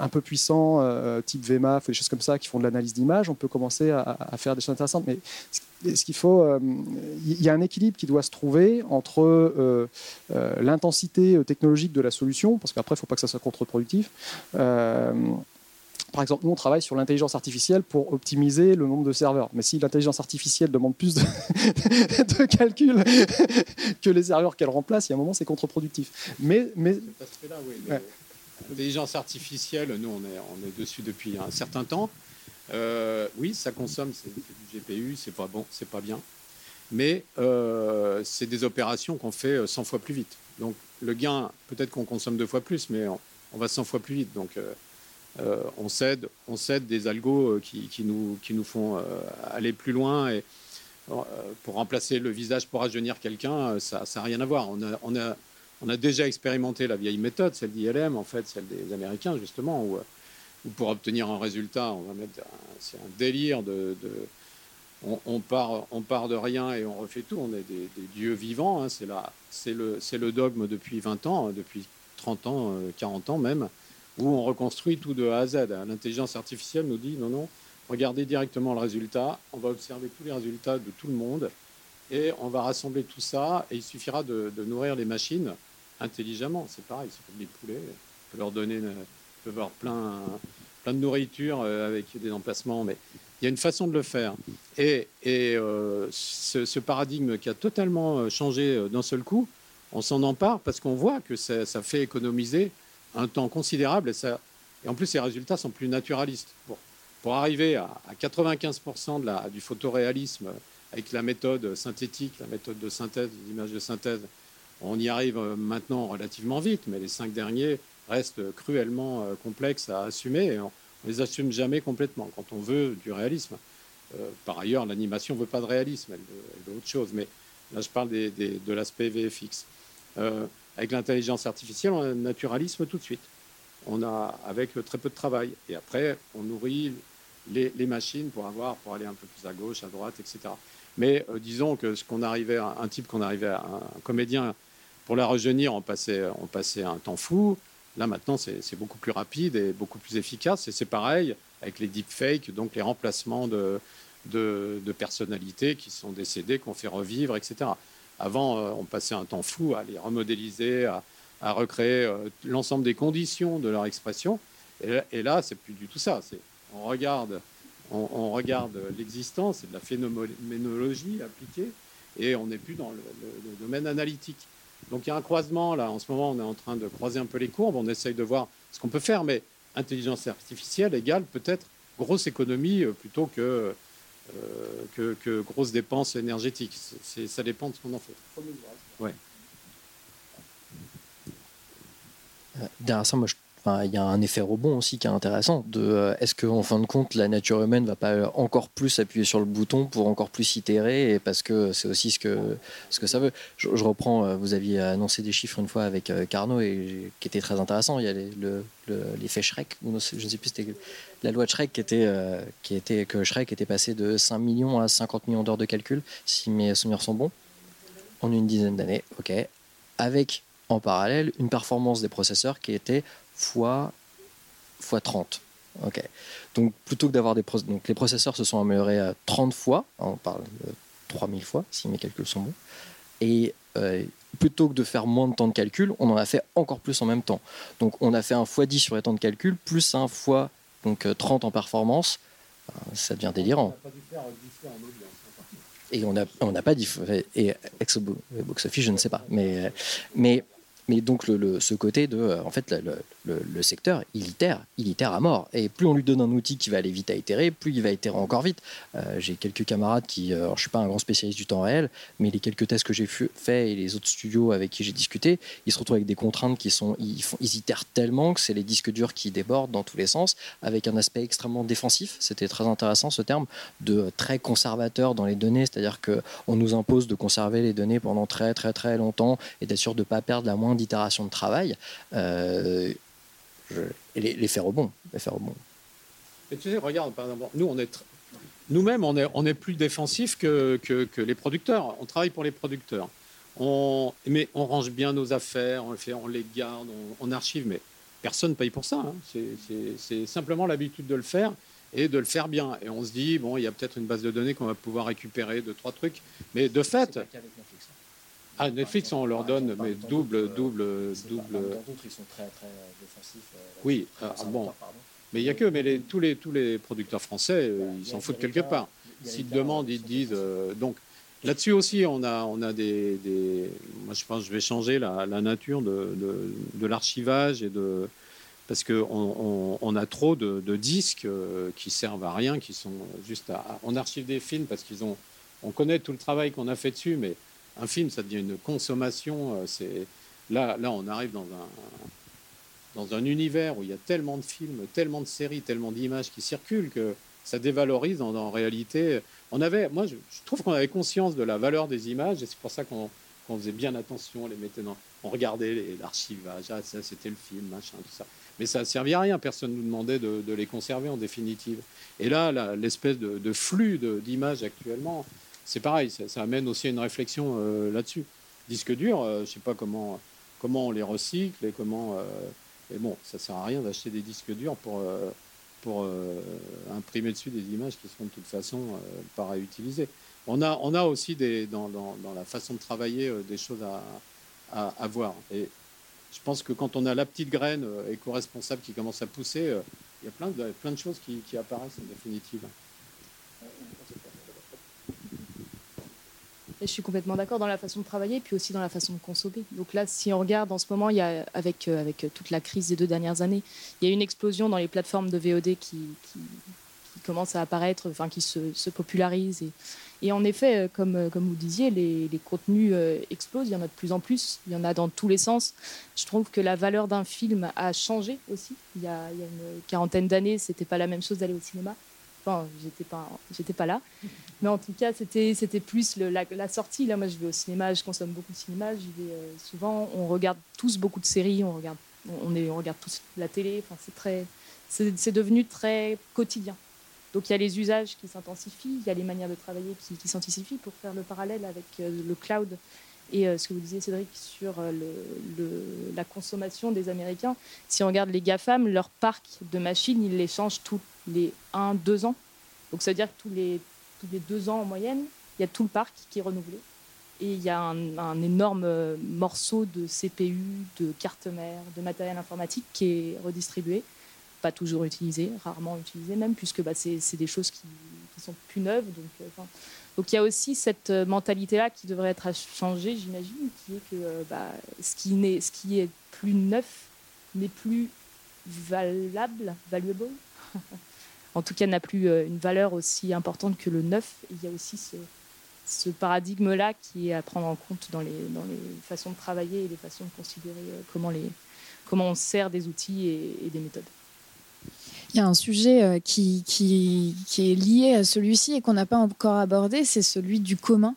un peu puissants, euh, type VMAF, des choses comme ça, qui font de l'analyse d'image, on peut commencer à, faire des choses intéressantes. Mais ce qu'il faut, euh, il y a un équilibre qui doit se trouver entre euh, l'intensité technologique de la solution, parce qu'après, il ne faut pas que ça soit contre-productif. par exemple, nous, on travaille sur l'intelligence artificielle pour optimiser le nombre de serveurs. Mais si l'intelligence artificielle demande plus de, de calculs que les serveurs qu'elle remplace, il y a un moment, c'est contre-productif. Mais, mais, L'intelligence artificielle, nous, on est, dessus depuis un certain temps. Euh, oui, ça consomme, c'est du GPU, c'est pas bon, c'est pas bien. Mais euh, c'est des opérations qu'on fait 100 fois plus vite. Donc le gain, peut-être qu'on consomme deux fois plus, mais on, va 100 fois plus vite. Donc euh, on, cède, on cède des algos qui, nous, qui nous font aller plus loin. Et pour remplacer le visage pour rajeunir quelqu'un, ça n'a rien à voir. On a on a déjà expérimenté la vieille méthode, celle d'ILM, en fait, celle des Américains, justement, où, euh, pour obtenir un résultat, on va mettre. C'est un délire de. on, part, de rien et on refait tout. On est des, dieux vivants. Hein, c'est le, le dogme depuis 20 ans, hein, depuis 30 ans, 40 euh, ans même, où on reconstruit tout de A à Z. L'intelligence artificielle nous dit non, non, regardez directement le résultat. On va observer tous les résultats de tout le monde et on va rassembler tout ça. Et il suffira de nourrir les machines intelligemment. C'est pareil, c'est comme les poulets. On peut leur donner, on peut avoir plein, plein de nourriture euh, avec des emplacements, mais il y a une façon de le faire. Et, et euh, ce, paradigme qui a totalement euh, changé d'un seul coup, on s'en empare parce qu'on voit que ça, fait économiser un temps considérable et, ça, et en plus les résultats sont plus naturalistes. Pour, pour arriver à, 95% de la, du photoréalisme avec la méthode synthétique, la méthode de synthèse, l'image de synthèse, on y arrive euh, maintenant relativement vite, mais les cinq derniers restent cruellement euh, complexes à assumer et on ne les assume jamais complètement quand on veut du réalisme. Euh, par ailleurs, l'animation ne veut pas de réalisme, elle veut, autre chose. Mais là, je parle de l'aspect VFX. avec l'intelligence artificielle, on a un naturalisme tout de suite. On a avec très peu de travail. Et après, on nourrit les, machines pour avoir, pour aller un peu plus à gauche, à droite, etc. Mais disons que ce qu'on arrivait, à, un type qu'on arrivait à un comédien pour la rejeunir, on passait, un temps fou. Là maintenant, c'est beaucoup plus rapide et beaucoup plus efficace. Et c'est pareil avec les deepfakes, donc les remplacements de, personnalités qui sont décédées, qu'on fait revivre, etc. Avant, euh, on passait un temps fou à les remodéliser, à, recréer euh, l'ensemble des conditions de leur expression. Et, là, c'est plus du tout ça. On regarde, l'existence, c'est de la phénoménologie appliquée, et on n'est plus dans le, domaine analytique. Donc il y a un croisement là. En ce moment, on est en train de croiser un peu les courbes. On essaye de voir ce qu'on peut faire, mais intelligence artificielle égale peut-être grosse économie euh, plutôt que euh, que, que, grosses dépenses énergétiques. ça dépend de ce qu'on en fait. Euh, moi, il y a un effet rebond aussi qui est intéressant. Euh, est-ce qu'en fin de compte, la nature humaine va pas encore plus appuyer sur le bouton pour encore plus itérer Parce que c'est aussi ce que, ce que ça veut? Je, reprends, vous aviez annoncé des chiffres une fois avec Carnot et qui était très intéressant. Il y a l'effet le, Shrek, je ne sais plus, c'était la loi de Shrek qui était, euh, qui était, que Shrek était passé de 5 millions à 50 millions d'heures de calcul, si mes souvenirs sont bons, en une dizaine d'années, ok, avec en parallèle une performance des processeurs qui était fois, fois 30. Ok. Donc plutôt que d'avoir des donc les processeurs se sont améliorés à 30 fois, hein, on parle de 3000 fois si mes calculs sont bons, et euh, plutôt que de faire moins de temps de calcul, on en a fait encore plus en même temps. Donc on a fait un x10 sur les temps de calcul, plus un x donc 30 euh, en performance, euh, ça devient délirant. Et on n'a on pas dit. Et ex box office, je ne sais pas. Mais, mais mais donc le, ce côté de, euh, en fait, le, secteur, il itère, il itère à mort. Et plus on lui donne un outil qui va aller vite à itérer, plus il va itérer encore vite. Euh, j'ai quelques camarades qui, euh, alors je suis pas un grand spécialiste du temps réel, mais les quelques tests que j'ai fait et les autres studios avec qui j'ai discuté, ils se retrouvent avec des contraintes qui sont, ils, ils itèrent tellement que c'est les disques durs qui débordent dans tous les sens, avec un aspect extrêmement défensif. C'était très intéressant ce terme de très conservateur dans les données, c'est-à-dire que on nous impose de conserver les données pendant très très très longtemps et d'être sûr de pas perdre la moindre d'itération de travail, euh, l'effet rebond. L'effet rebond. Et tu sais, regarde, par exemple, nous, on est nous-mêmes, on est, on est plus défensif que, que, les producteurs. On travaille pour les producteurs. On, mais on range bien nos affaires, on, le fait, on les garde, on, archive, mais personne ne paye pour ça. Hein. C'est simplement l'habitude de le faire et de le faire bien. Et on se dit, bon, il y a peut-être une base de données qu'on va pouvoir récupérer, de trois trucs. Mais de fait, ah, Netflix, on leur donne, mais double, double, double. D'autres, ils sont très, très défensifs. Euh, oui, ah, bon. Mais il n'y a que, mais les, tous, les, tous les producteurs français, euh, ils s'en foutent quelque part. S'ils demandent, ils disent. Euh, donc là-dessus aussi, on a, on a des, des, Moi, je pense que je vais changer la, la nature de, de, de l'archivage et de. Parce qu'on on, on, a trop de, de, disques qui servent à rien, qui sont juste à. On archive des films parce qu'ils ont. On connaît tout le travail qu'on a fait dessus, mais un film, ça devient une consommation. Euh, c'est là, là, on arrive dans un dans un univers où il y a tellement de films, tellement de séries, tellement d'images qui circulent que ça dévalorise en, réalité. On avait, moi, je, trouve qu'on avait conscience de la valeur des images et c'est pour ça qu'on faisait bien attention, les mettait dans, on regardait l'archivage, ah, ça c'était le film, machin, tout ça. Mais ça ne servait à rien, personne ne nous demandait de, les conserver en définitive. Et là, l'espèce de, flux d'images actuellement, c'est pareil, ça, amène aussi à une réflexion euh, là-dessus. Disque dur, euh, je ne sais pas comment, comment on les recycle et comment. Euh, et bon, ça sert à rien d'acheter des disques durs pour, pour imprimer dessus des images qui seront de toute façon pas réutilisées. On a, on a aussi des, dans, dans, la façon de travailler des choses à, à, voir. Et je pense que quand on a la petite graine éco-responsable qui commence à pousser, il y a plein de, plein de choses qui, qui apparaissent en définitive. Je suis complètement d'accord dans la façon de travailler, puis aussi dans la façon de consommer. Donc là, si on regarde en ce moment, il y a, avec, euh, avec toute la crise des deux dernières années, il y a une explosion dans les plateformes de VOD qui, qui, commence à apparaître, enfin qui se, se popularisent. Et, et, en effet, euh, comme, euh, comme vous disiez, les, les, contenus explosent, il y en a de plus en plus, il y en a dans tous les sens. Je trouve que la valeur d'un film a changé aussi. Il y a, il y a une quarantaine d'années, c'était pas la même chose d'aller au cinéma. Enfin, j'étais pas, j'étais pas là. Mais en tout cas, c'était, c'était plus la, sortie. Là, moi, je vais au cinéma, je consomme beaucoup de cinéma. J'y vais euh, souvent. On regarde tous beaucoup de séries. On regarde, on, est, on regarde tous la télé. Enfin, c'est très, c'est, devenu très quotidien. Donc il y a les usages qui s'intensifient, il y a les manières de travailler qui, qui s'intensifient pour faire le parallèle avec le cloud et ce que vous disiez, Cédric, sur la consommation des Américains. Si on regarde les GAFAM, leur parc de machines, ils les changent tous les 1-2 ans. Donc ça veut dire que tous les, tous les deux ans en moyenne, il y a tout le parc qui est renouvelé. Et il y a un, énorme euh, morceau de CPU, de carte mère, de matériel informatique qui est redistribué, pas toujours utilisé, rarement utilisé même, puisque bah, c'est des choses qui, qui, sont plus neuves. Donc, euh, donc il y a aussi cette euh, mentalité-là qui devrait être à changer, j'imagine, qui est que bah, ce, qui ce qui est plus neuf n'est plus valable, valuable, en tout cas n'a plus euh, une valeur aussi importante que le neuf. il y a aussi ce, paradigme-là qui est à prendre en compte dans les, dans les façons de travailler et les façons de considérer euh, comment, les, comment on sert des outils et, des méthodes. Il y a un sujet euh, qui, est lié à celui-ci et qu'on n'a pas encore abordé, c'est celui du commun.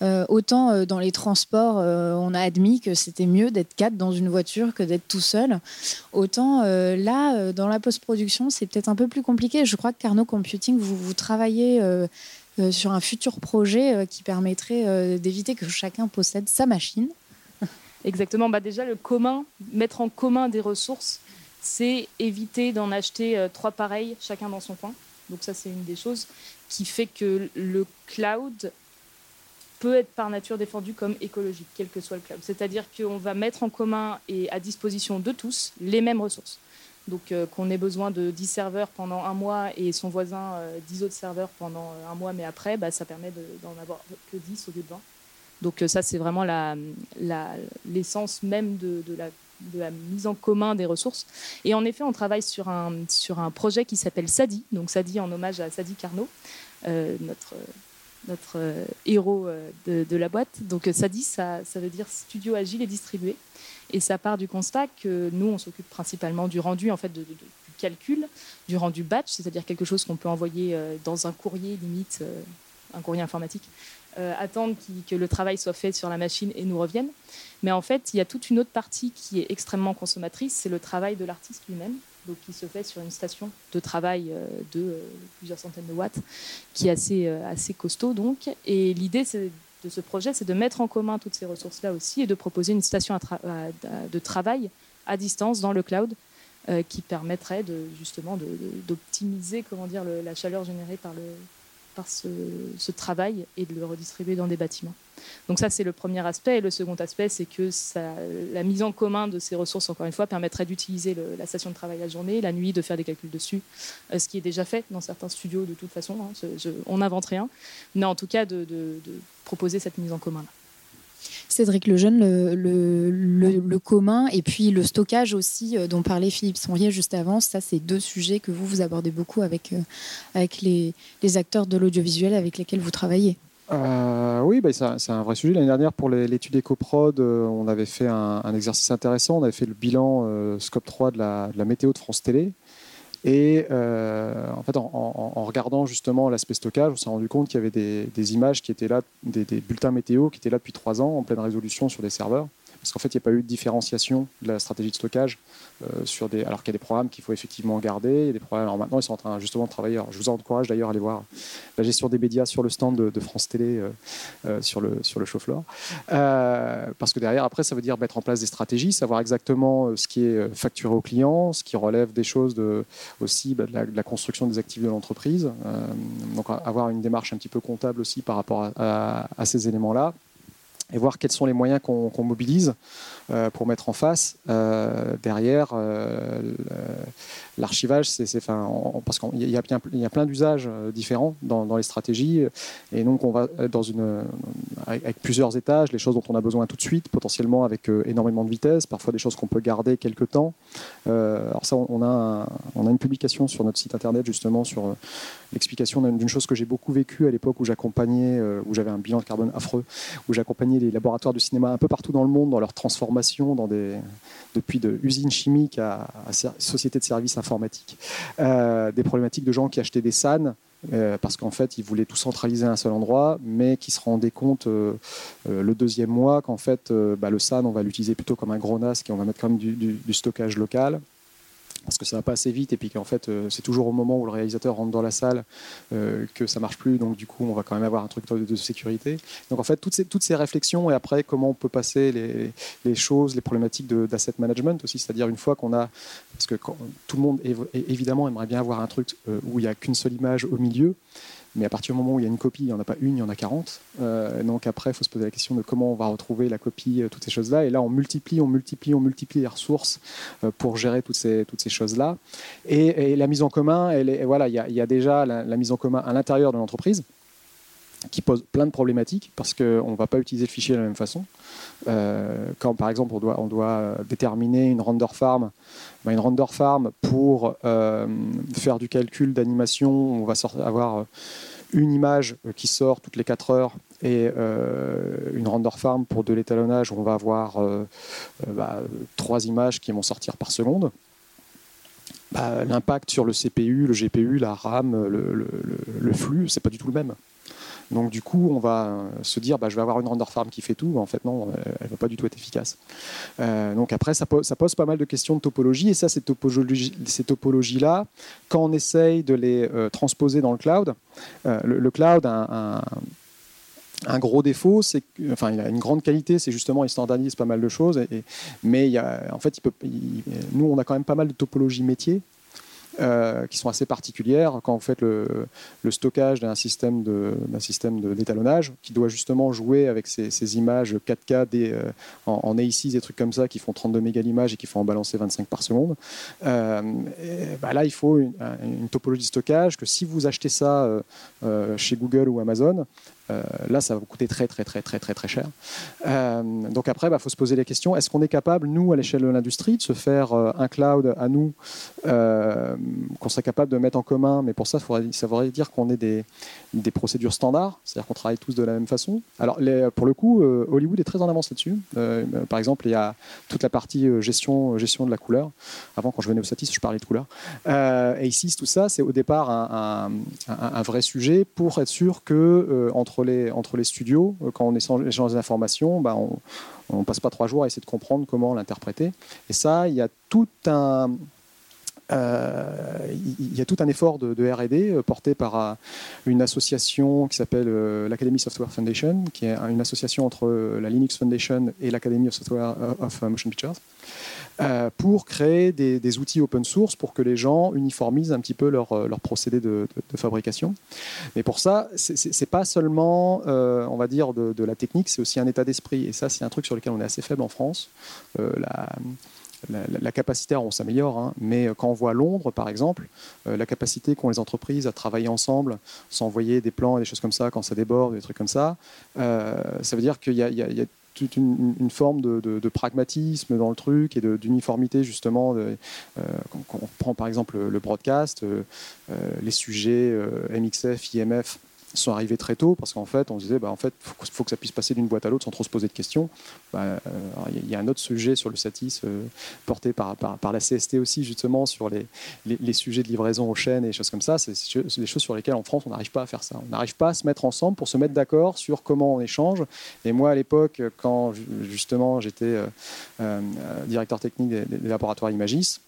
Euh, autant euh, dans les transports, on a admis que c'était mieux d'être quatre dans une voiture que d'être tout seul. Autant là, dans la post-production, c'est peut-être un peu plus compliqué. Je crois que Carnot Computing, vous, vous travaillez sur un futur projet qui permettrait d'éviter que chacun possède sa machine. Exactement. Bah déjà, le commun, mettre en commun des ressources, c'est éviter d'en acheter trois pareils, chacun dans son coin. Donc ça, c'est une des choses qui fait que le cloud peut être par nature défendu comme écologique, quel que soit le cloud. C'est-à-dire qu'on va mettre en commun et à disposition de tous les mêmes ressources. Donc euh, qu'on ait besoin de 10 serveurs pendant un mois et son voisin 10 euh, autres serveurs pendant euh, un mois, mais après, bah, ça permet d'en avoir que 10 au lieu de 20. Donc ça, c'est vraiment l'essence même de, la, de, la, mise en commun des ressources. Et en effet, on travaille sur un, sur un projet qui s'appelle SADI, donc SADI en hommage à Sadi Carnot, notre notre euh, héros euh, de, la boîte. Donc euh, SADI, ça, ça veut dire studio agile et distribué. Et ça part du constat que nous, on s'occupe principalement du rendu, en fait, du calcul, du rendu batch, c'est-à-dire quelque chose qu'on peut envoyer dans un courrier limite, un courrier informatique, attendre que le travail soit fait sur la machine et nous revienne. Mais en fait, il y a toute une autre partie qui est extrêmement consommatrice, c'est le travail de l'artiste lui-même qui se fait sur une station de travail euh, de euh, plusieurs centaines de watts, qui est assez, euh, assez costaud donc. Et l'idée de ce projet, c'est de mettre en commun toutes ces ressources-là aussi et de proposer une station de travail à distance dans le cloud qui permettrait justement d'optimiser la chaleur générée par le, par ce, travail et de le redistribuer dans des bâtiments. Donc ça, c'est le premier aspect. Et le second aspect, c'est que la mise en commun de ces ressources, encore une fois, permettrait d'utiliser la station de travail la journée, la nuit, de faire des calculs dessus, euh, ce qui est déjà fait dans certains studios de toute façon. Hein. on n'invente rien. Mais en tout cas, de, proposer cette mise en commun-là. Cédric Lejeune, le, commun et puis le stockage aussi, euh, dont parlait Philippe Sonrier juste avant. Ça, c'est deux sujets que vous, vous abordez beaucoup avec, euh, avec les, les acteurs de l'audiovisuel avec lesquels vous travaillez. Euh, oui, bah, c'est un vrai sujet. L'année dernière, pour l'étude EcoProd, on avait fait un, exercice intéressant. On avait fait le bilan Scope 3 de la, de la, météo de France Télé. Et euh, en fait, en, regardant justement l'aspect stockage, on s'est rendu compte qu'il y avait des, images qui étaient là, des, des, bulletins météo qui étaient là depuis trois ans en pleine résolution sur des serveurs. Parce qu'en fait, il n'y a pas eu de différenciation de la stratégie de stockage euh, sur des, alors qu'il y a des programmes qu'il faut effectivement garder. Des programmes, alors maintenant, ils sont en train justement de travailler. je vous encourage d'ailleurs à aller voir la gestion des médias sur le stand de, France Télé euh, euh, sur le, sur le show floor. parce que derrière, après, ça veut dire mettre en place des stratégies, savoir exactement ce qui est facturé au client, ce qui relève des choses de, aussi bah, de, la, construction des actifs de l'entreprise. donc, avoir une démarche un petit peu comptable aussi par rapport à ces éléments-là et voir quels sont les moyens qu'on mobilise pour mettre en face. Euh, derrière, euh, l'archivage, c'est, enfin, parce qu'il y, y, a plein d'usages différents dans, les stratégies, et donc on va dans une, avec, plusieurs étages, les choses dont on a besoin tout de suite, potentiellement avec énormément de vitesse, parfois des choses qu'on peut garder quelques temps. alors ça, on a, on a une publication sur notre site internet justement sur l'explication d'une chose que j'ai beaucoup vécue à l'époque où j'accompagnais, où j'avais un bilan de carbone affreux, où j'accompagnais les laboratoires du cinéma un peu partout dans le monde dans leur transformation, dans des, depuis de usines chimiques à, sociétés de services informatiques. Euh, des problématiques de gens qui achetaient des SAN euh, parce qu'en fait, ils voulaient tout centraliser à un seul endroit, mais qui se rendaient compte euh, le deuxième mois qu'en fait, bah, le SAN, on va l'utiliser plutôt comme un gros NAS et on va mettre quand même du, du stockage local parce que ça va pas assez vite et puis qu'en fait euh, c'est toujours au moment où le réalisateur rentre dans la salle euh, que ça marche plus. Donc du coup on va quand même avoir un truc de, sécurité. Donc en fait toutes ces, toutes ces réflexions et après comment on peut passer les, choses les problématiques d'asset management aussi. C'est-à-dire une fois qu'on a parce que tout le monde évidemment aimerait bien avoir un truc euh, où il n'y a qu'une seule image au milieu mais à partir du moment où il y a une copie, il n'y en a pas une, il y en a 40. Euh, donc après, il faut se poser la question de comment on va retrouver la copie, euh, toutes ces choses-là. Et là, on multiplie, on multiplie, on multiplie les ressources euh, pour gérer toutes ces, toutes ces choses-là. Et, la mise en commun, voilà, il y, a, déjà la, mise en commun à l'intérieur de l'entreprise qui pose plein de problématiques parce qu'on ne va pas utiliser le fichier de la même façon. quand par exemple on doit, on doit déterminer une render farm, ben, une render farm pour faire du calcul d'animation, on va avoir une image euh, qui sort toutes les 4 heures et euh, une render farm pour de l'étalonnage on va avoir euh, bah, trois images qui vont sortir par seconde. Bah, l'impact sur le CPU, le GPU, la RAM, le, le, le flux, c'est pas du tout le même. Donc du coup, on va euh, se dire, bah, je vais avoir une render farm qui fait tout. En fait, non, euh, elle ne va pas du tout être efficace. Euh, donc après, ça pose, pas mal de questions de topologie. Et ça, ces topologies-là, quand on essaye de les transposer dans le cloud, le, cloud a un, gros défaut, c'est enfin, il a une grande qualité, c'est justement il standardise pas mal de choses. mais il y a, en fait, nous, on a quand même pas mal de topologies métiers euh, qui sont assez particulières quand vous faites le, stockage d'un système d'étalonnage qui doit justement jouer avec ces, images 4K des, euh, en, en, A6 des trucs comme ça qui font 32 mégas l'image et qui font en balancer 25 par seconde. Euh, bah là, il faut une, topologie de stockage que si vous achetez ça chez Google ou Amazon, euh, là, ça va vous coûter très, très, très, très, très, très cher. Euh, donc après, il bah, faut se poser la question est-ce qu'on est capable, nous, à l'échelle de l'industrie, de se faire euh, un cloud à nous, qu'on serait capable de mettre en commun? Mais pour ça, ça voudrait dire qu'on ait des, des procédures standards, c'est-à-dire qu'on travaille tous de la même façon. Alors, les, pour le coup, Hollywood est très en avance là-dessus. par exemple, il y a toute la partie gestion, gestion de la couleur. Avant, quand je venais au Satis, je parlais de couleur. et ici, tout ça, c'est au départ un, un, vrai sujet pour être sûr que entre entre les, studios, euh, quand on échange, des informations, bah, on ne passe pas trois jours à essayer de comprendre comment l'interpréter. Et ça, il y a tout un, il y a tout un effort de, R&D euh, porté par une association qui s'appelle l'Academy Software Foundation, qui est une association entre la Linux Foundation et l'Academy of Software of Motion Pictures. Euh, pour créer des, outils open source pour que les gens uniformisent un petit peu leur, euh, leur procédé de, fabrication. Mais pour ça, c'est pas seulement, euh, on va dire, de, la technique, c'est aussi un état d'esprit. Et ça, c'est un truc sur lequel on est assez faible en France. La, capacité, on s'améliore, hein, mais quand on voit Londres, par exemple, la capacité qu'ont les entreprises à travailler ensemble, s'envoyer des plans et des choses comme ça quand ça déborde, des trucs comme ça, ça veut dire qu'il y, y, a une, forme de, pragmatisme dans le truc et d'uniformité justement. Euh, quand, on prend par exemple le broadcast, euh, euh, les sujets MXF, IMF, sont arrivés très tôt parce qu'en fait, on se disait, bah, en fait, faut, que ça puisse passer d'une boîte à l'autre sans trop se poser de questions. Bah, il y, a un autre sujet sur le Satis euh, porté par, par, la CST aussi, justement, sur les, les, sujets de livraison aux chaînes et choses comme ça. C'est des choses sur lesquelles en France, on n'arrive pas à faire ça. On n'arrive pas à se mettre ensemble pour se mettre d'accord sur comment on échange. Et moi, à l'époque, quand justement j'étais euh, euh, directeur technique des laboratoires Imagis,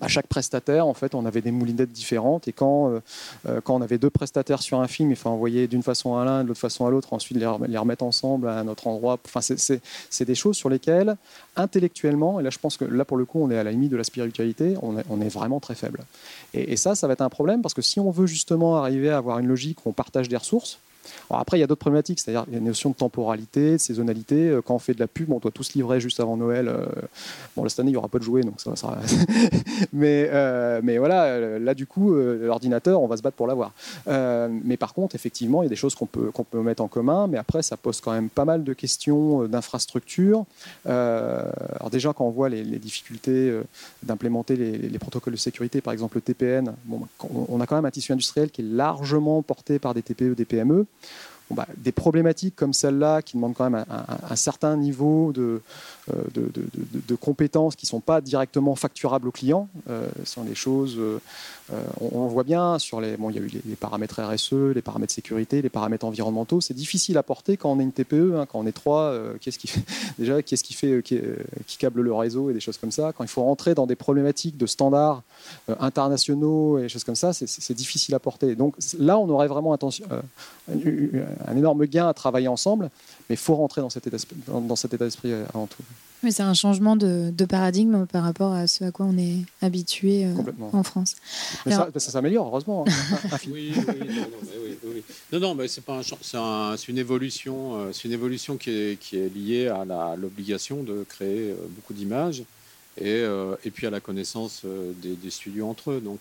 à chaque prestataire, en fait, on avait des moulinettes différentes. Et quand, euh, euh, quand on avait deux prestataires sur un film, il faut envoyer d'une façon à l'un, de l'autre façon à l'autre, ensuite les, remettre ensemble à un autre endroit. Enfin, c'est des choses sur lesquelles, intellectuellement, et là, je pense que là, pour le coup, on est à la limite de la spiritualité, on est, on est vraiment très faible. Et, et, ça, ça va être un problème parce que si on veut justement arriver à avoir une logique où on partage des ressources, après, il y a d'autres problématiques, c'est-à-dire il y a une notion de temporalité, de saisonnalité. Euh, quand on fait de la pub, on doit tous livrer juste avant Noël. Euh, bon, cette année, il n'y aura pas de jouets, donc ça, ça... mais, euh, mais voilà, là, du coup, l'ordinateur, on va se battre pour l'avoir. mais par contre, effectivement, il y a des choses qu'on peut, mettre en commun, mais après, ça pose quand même pas mal de questions d'infrastructure. alors déjà, quand on voit les, difficultés d'implémenter les, protocoles de sécurité, par exemple le TPN, bon, on a quand même un tissu industriel qui est largement porté par des TPE, des PME bah, des problématiques comme celle-là, qui demandent quand même un, certain niveau de, euh, de, compétences qui ne sont pas directement facturables aux clients, euh, sont des choses, euh, on, voit bien sur les, bon, il y a eu les, paramètres RSE, les paramètres sécurité, les paramètres environnementaux, c'est difficile à porter quand on est une TPE, hein, quand on est trois, qu'est-ce qui déjà, qu'est-ce qui fait, qui, câble le réseau et des choses comme ça, quand il faut rentrer dans des problématiques de standards internationaux et des choses comme ça, c'est difficile à porter. Donc là, on aurait vraiment un énorme gain à travailler ensemble, mais il faut rentrer dans cet état, d'esprit avant tout. Mais c'est un changement de, paradigme par rapport à ce à quoi on est habitué euh, en France. Mais ça, s'améliore, heureusement. Hein. oui, oui, non, non, mais, c'est pas un, c'est une évolution, euh, c'est une évolution qui est, qui est liée à l'obligation de créer beaucoup d'images et, et puis à la connaissance des, des studios entre eux. Donc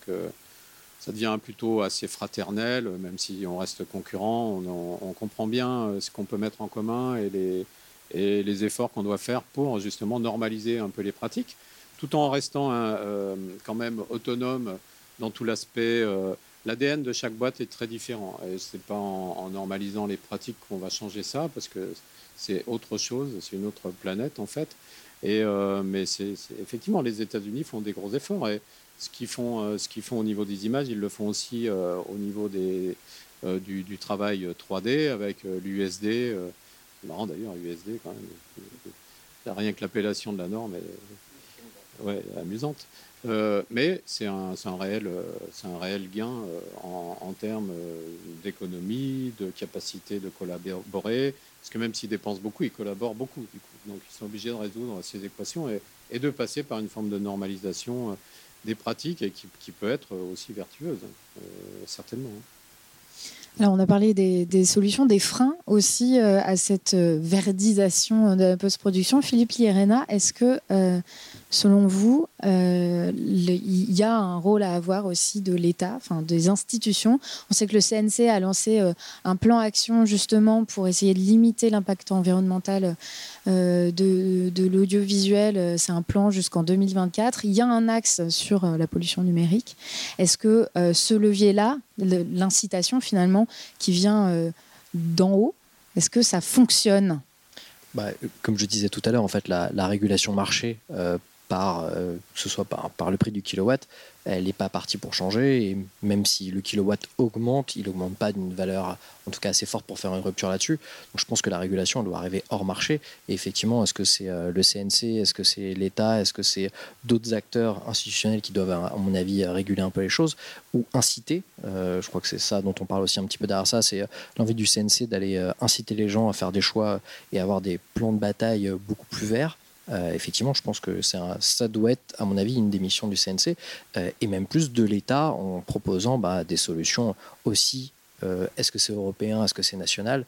ça devient plutôt assez fraternel, même si on reste concurrent, on, comprend bien euh, ce qu'on peut mettre en commun et les, et les efforts qu'on doit faire pour justement normaliser un peu les pratiques, tout en restant euh, quand même autonome dans tout l'aspect. Euh, L'ADN de chaque boîte est très différent et c'est pas en, normalisant les pratiques qu'on va changer ça parce que c'est autre chose, c'est une autre planète en fait. Et mais c'est effectivement les États-Unis font des gros efforts et ce qu'ils font, euh, ce qu'ils font au niveau des images, ils le font aussi euh, au niveau des, euh, du, travail 3D avec l'USD. C'est marrant d'ailleurs, USD quand même. Rien que l'appellation de la norme est ouais, amusante. mais c'est un, un, réel, c'est un réel gain en, en, termes d'économie, de capacité de collaborer. Parce que même s'ils dépensent beaucoup, ils collaborent beaucoup. Donc ils sont obligés de résoudre ces équations et, de passer par une forme de normalisation des pratiques qui, peut être aussi vertueuse, euh, certainement. Alors, on a parlé des, solutions, des freins aussi euh, à cette euh, verdisation de la post-production. Philippe Lierena, est-ce que selon vous, euh, il y a un rôle à avoir aussi de l'État, enfin des institutions. On sait que le CNC a lancé euh, un plan action justement pour essayer de limiter l'impact environnemental euh, de, l'audiovisuel. C'est un plan jusqu'en 2024. Il y a un axe sur la pollution numérique. Est-ce que ce levier-là, l'incitation finalement qui vient d'en haut, est-ce que ça fonctionne? Bah, comme je disais tout à l'heure, en fait, la, régulation marché par, euh, que ce soit par, le prix du kilowatt, elle n'est pas partie pour changer. Et même si le kilowatt augmente, il n'augmente pas d'une valeur, en tout cas assez forte pour faire une rupture là-dessus. Donc je pense que la régulation doit arriver hors marché. Et effectivement, est-ce que c'est euh, le CNC, est-ce que c'est l'État, est-ce que c'est d'autres acteurs institutionnels qui doivent, à mon avis, réguler un peu les choses ou inciter euh, Je crois que c'est ça dont on parle aussi un petit peu derrière ça. C'est l'envie du CNC d'aller inciter les gens à faire des choix et avoir des plans de bataille beaucoup plus verts. Euh, effectivement, je pense que un, ça doit être, à mon avis, une des missions du CNC, euh, et même plus de l'État en proposant bah, des solutions aussi, euh, est-ce que c'est européen, est-ce que c'est national,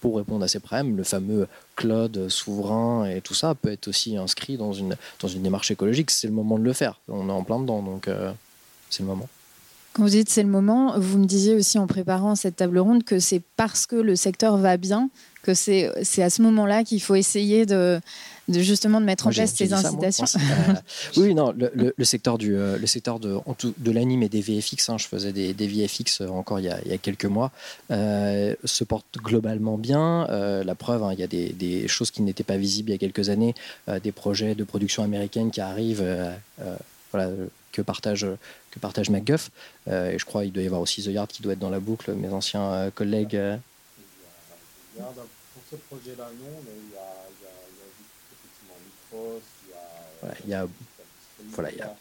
pour répondre à ces problèmes. Le fameux cloud souverain et tout ça peut être aussi inscrit dans une, dans une démarche écologique. C'est le moment de le faire. On est en plein dedans, donc c'est le moment. Quand vous dites c'est le moment, vous me disiez aussi en préparant cette table ronde que c'est parce que le secteur va bien que c'est à ce moment-là qu'il faut essayer de, de justement de mettre en place ces incitations. oui, non, le, secteur du le secteur de, de l'anime et des VFX, hein, je faisais des, des VFX encore il y, a, il y a quelques mois, euh, se porte globalement bien. Euh, la preuve, hein, il y a des, des choses qui n'étaient pas visibles il y a quelques années, euh, des projets de production américaine qui arrivent. voilà, que partage, que partage MacGuff. et je crois qu'il doit y avoir aussi The Yard qui doit être dans la boucle, mes anciens collègues. Pour ce projet-là, non, mais il y a il y a, voilà, il y a,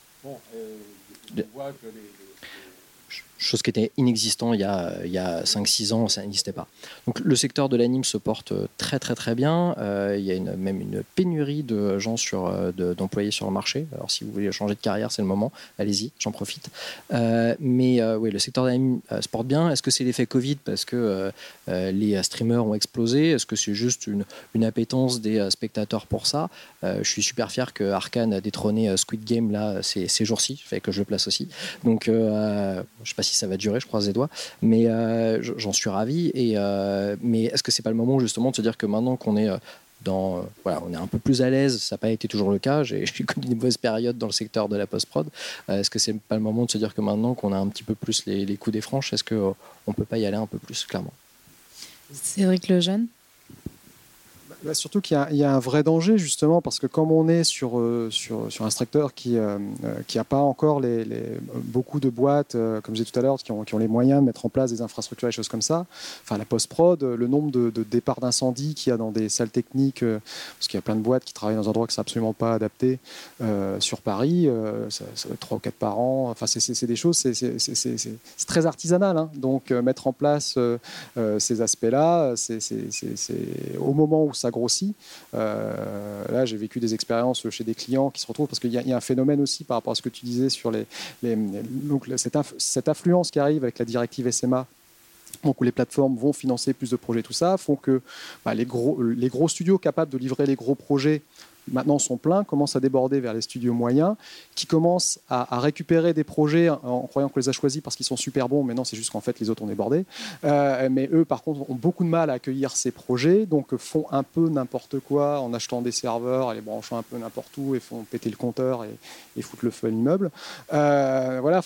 chose qui était inexistant il y a, a 5-6 ans, ça n'existait pas. Donc le secteur de l'anime se porte très très très bien. Euh, il y a même une pénurie de gens sur, euh, d'employés sur le marché. Alors si vous voulez changer de carrière, c'est le moment. Allez-y, j'en profite. Euh, mais oui, le secteur de l'anime se porte bien. Est-ce que c'est l'effet Covid parce que les streamers ont explosé? Est-ce que c'est juste une, une appétence des spectateurs pour ça? Je suis super fier que Arkane a détrôné Squid Game là ces, ces jours-ci, fait que je le place aussi. Donc je sais pas si ça va durer, je croise les doigts, mais euh, j'en suis ravi. Et, euh, mais est-ce que c'est pas le moment justement de se dire que maintenant qu'on est euh, dans, voilà, on est un peu plus à l'aise, ça n'a pas été toujours le cas, j'ai connu une mauvaise période dans le secteur de la post-prod. est-ce que c'est pas le moment de se dire que maintenant qu'on a un petit peu plus les, coups des franches, est-ce qu'on ne peut pas y aller un peu plus, clairement? Cédric Lejeune? Bah, surtout qu'il y, a un vrai danger, justement, parce que comme on est sur, euh, sur, un secteur qui n'a euh, qui pas encore beaucoup de boîtes, euh, comme je disais tout à l'heure, qui ont, les moyens de mettre en place des infrastructures et choses comme ça, enfin la post-prod, le nombre de, départs d'incendie qu'il y a dans des salles techniques, parce qu'il y a plein de boîtes qui travaillent dans un endroit qui ne sont absolument pas adapté sur Paris, ça, ça, va être 3 ou 4 par an, enfin c'est des choses, c'est très artisanal, hein. donc mettre en place ces aspects-là, c'est au moment où ça grossit. Euh, là, j'ai vécu des expériences chez des clients qui se retrouvent parce qu'il y, a un phénomène aussi par rapport à ce que tu disais sur les, donc cette, cette affluence qui arrive avec la directive SMA donc où les plateformes vont financer plus de projets, tout ça, font que bah, les gros studios capables de livrer les gros projets maintenant sont pleins, commencent à déborder vers les studios moyens, qui commencent à, récupérer des projets en, croyant qu'on les a choisis parce qu'ils sont super bons, mais non, c'est juste qu'en fait les autres ont débordé. Euh, mais eux, par contre, ont beaucoup de mal à accueillir ces projets, donc font un peu n'importe quoi en achetant des serveurs, les branchant un peu n'importe où, et font péter le compteur et, foutre le feu à l'immeuble. Euh, voilà,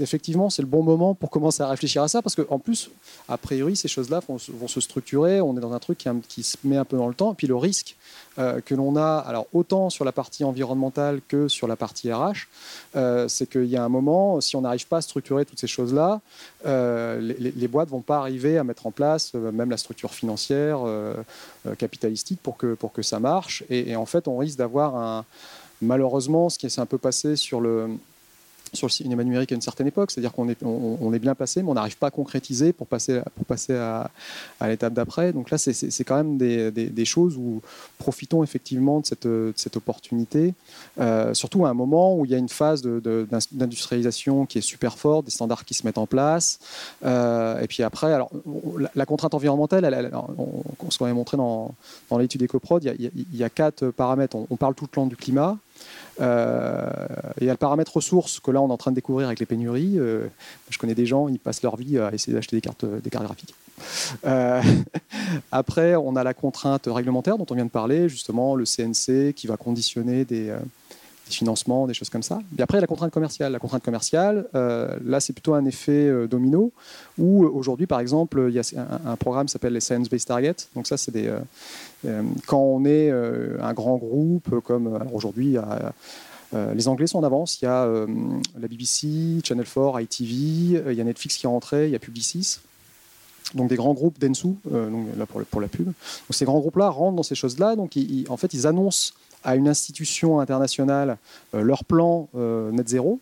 effectivement, c'est le bon moment pour commencer à réfléchir à ça, parce qu'en plus, a priori, ces choses-là vont, se structurer, on est dans un truc qui, qui se met un peu dans le temps, et puis le risque, que l'on a, alors autant sur la partie environnementale que sur la partie RH, euh, c'est qu'il y a un moment, si on n'arrive pas à structurer toutes ces choses-là, euh, les, boîtes ne vont pas arriver à mettre en place même la structure financière, capitalistique pour que, pour que ça marche. Et, et en fait, on risque d'avoir un, malheureusement, ce qui s'est un peu passé sur le, sur le cinéma numérique à une certaine époque, c'est-à-dire qu'on est, on, bien placé, mais on n'arrive pas à concrétiser pour passer, à, l'étape d'après. Donc là, c'est quand même des, choses où profitons effectivement de cette, opportunité, euh, surtout à un moment où il y a une phase d'industrialisation qui est super forte, des standards qui se mettent en place. Euh, et puis après, alors, la, contrainte environnementale, elle, ce qu'on avait montré dans, l'étude EcoProd, il y, a, il y a quatre paramètres. On, parle tout le temps du climat. Euh, il y a le paramètre ressources que là on est en train de découvrir avec les pénuries. Euh, je connais des gens, ils passent leur vie à essayer d'acheter des cartes, des cartes graphiques. Euh, après, on a la contrainte réglementaire dont on vient de parler, justement le CNC qui va conditionner des, financements, des choses comme ça. Et après, il y a la contrainte commerciale. La contrainte commerciale, là, c'est plutôt un effet domino, où aujourd'hui, par exemple, il y a un, programme qui s'appelle les Science-Based Targets. Donc ça, c'est des... quand on est un grand groupe, comme aujourd'hui, les Anglais sont en avance. Il y a la BBC, Channel 4, ITV, il y a Netflix qui est rentré, il y a Publicis donc des grands groupes Densu, donc là pour, pour, la pub. Ces grands groupes-là rentrent dans ces choses-là, donc en fait ils annoncent à une institution internationale euh, leur plan euh, net zéro.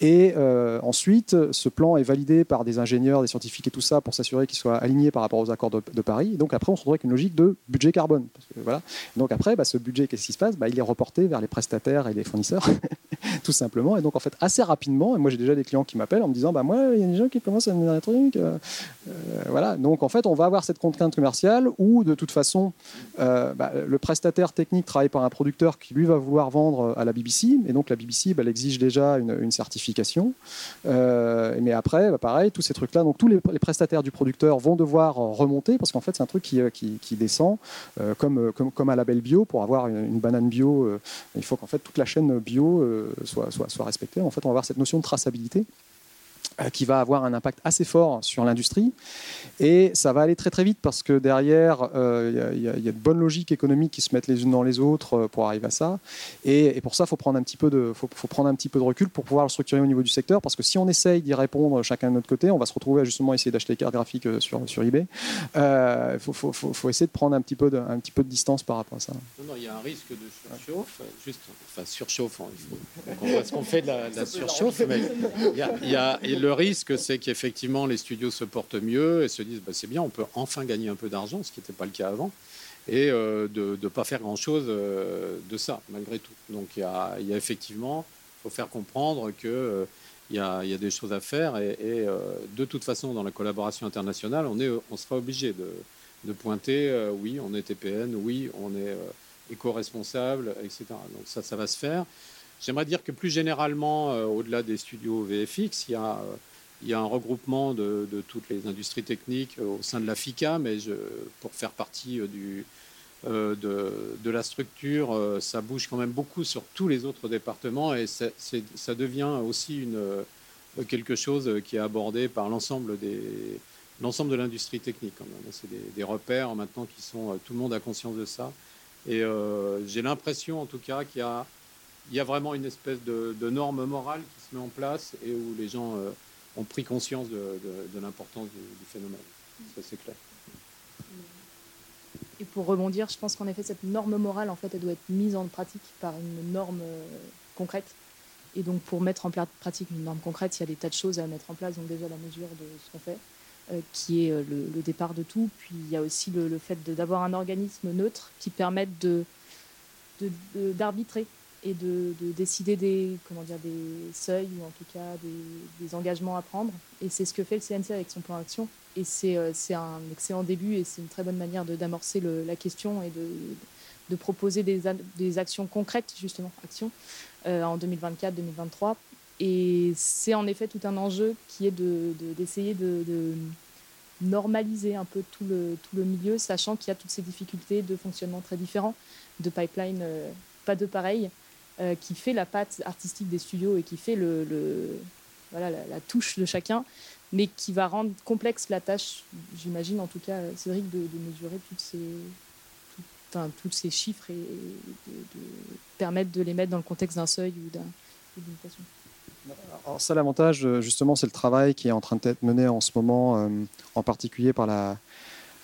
Et euh, ensuite, ce plan est validé par des ingénieurs, des scientifiques et tout ça pour s'assurer qu'il soit aligné par rapport aux accords de, Paris. Et donc après, on se retrouve avec une logique de budget carbone. voilà. Donc après, bah, ce budget, qu'est-ce qui se passe? Bah, Il est reporté vers les prestataires et les fournisseurs, tout simplement. Et donc en fait, assez rapidement, et moi j'ai déjà des clients qui m'appellent en me disant, bah moi, il y a des gens qui commencent à me dire un truc. voilà. Donc en fait, on va avoir cette contrainte commerciale où de toute façon, bah, le prestataire technique travaille par un producteur qui lui va vouloir vendre à la BBC. Et donc la BBC, elle exige déjà une, une euh, mais après, bah, pareil, tous ces trucs-là, donc tous les, prestataires du producteur vont devoir remonter parce qu'en fait, c'est un truc qui, euh, descend euh, comme, comme, comme, un label bio. Pour avoir une, banane bio, il faut qu'en fait toute la chaîne bio soit, soit respectée. En fait, on va avoir cette notion de traçabilité. Euh, qui va avoir un impact assez fort sur l'industrie. Et ça va aller très très vite parce que derrière, euh, il y, a de bonnes logiques économiques qui se mettent les unes dans les autres euh, pour arriver à ça. Et, pour ça, il faut prendre, un petit peu de, faut, prendre un petit peu de recul pour pouvoir le structurer au niveau du secteur. Parce que si on essaye d'y répondre chacun de notre côté, on va se retrouver à justement essayer d'acheter des cartes graphiques sur, sur eBay. Il faut, faut, faut, essayer de prendre un petit, peu de, un petit peu de distance par rapport à ça. Non, il y a un risque de surchauffe, juste, enfin surchauffe, hein, il faut, on voit ce qu'on fait de la, surchauffe, mais il y a, il y a le risque, c'est qu'effectivement, les studios se portent mieux et se disent bah, c'est bien, on peut enfin gagner un peu d'argent, ce qui n'était pas le cas avant, et euh, de ne pas faire grand-chose euh, de ça, malgré tout. Donc il y a, effectivement, il faut faire comprendre qu'il euh, y, a, des choses à faire, et, de toute façon, dans la collaboration internationale, on, est, on sera obligé de pointer oui, on est TPN, oui, on est éco-responsable, etc. Donc ça, ça va se faire. J'aimerais dire que plus généralement, euh, au-delà des studios VFX, il y a, euh, il y a un regroupement de, toutes les industries techniques euh, au sein de la FICA, mais pour faire partie de, la structure, ça bouge quand même beaucoup sur tous les autres départements et ça devient aussi quelque chose qui est abordé par l'ensemble de l'industrie technique. C'est des, repères maintenant qui sont, tout le monde a conscience de ça. Et j'ai l'impression en tout cas qu'il y a, il y a vraiment une espèce de, norme morale qui se met en place et où les gens ont pris conscience de, l'importance du, phénomène. Ça c'est clair. Et pour rebondir, je pense qu'en effet, cette norme morale, en fait, elle doit être mise en pratique par une norme euh, concrète. Et donc, pour mettre en pratique une norme concrète, il y a des tas de choses à mettre en place. Donc, déjà, la mesure de ce qu'on fait, euh, qui est euh, le, départ de tout. Puis, il y a aussi le, fait d'avoir un organisme neutre qui permette d'arbitrer et de, décider des, comment dire, des seuils ou en tout cas des, engagements à prendre. Et c'est ce que fait le CNC avec son plan d'action. Et euh, c'est un excellent début et c'est une très bonne manière d'amorcer la question et de, proposer des, des, actions concrètes, justement, actions, euh, en 2024-2023. Et c'est en effet tout un enjeu qui est d'essayer de, normaliser un peu tout le, tout le milieu, sachant qu'il y a toutes ces difficultés de fonctionnement très différents, de pipeline euh, pas de pareil, qui fait la patte artistique des studios et qui fait la, touche de chacun mais qui va rendre complexe la tâche, j'imagine en tout cas, Cédric, de, mesurer tous ces chiffres et, de, permettre de les mettre dans le contexte d'un seuil ou d'une limitation. Alors ça, l'avantage, justement, c'est le travail qui est en train d'être mené en ce moment, euh, en particulier par la, euh,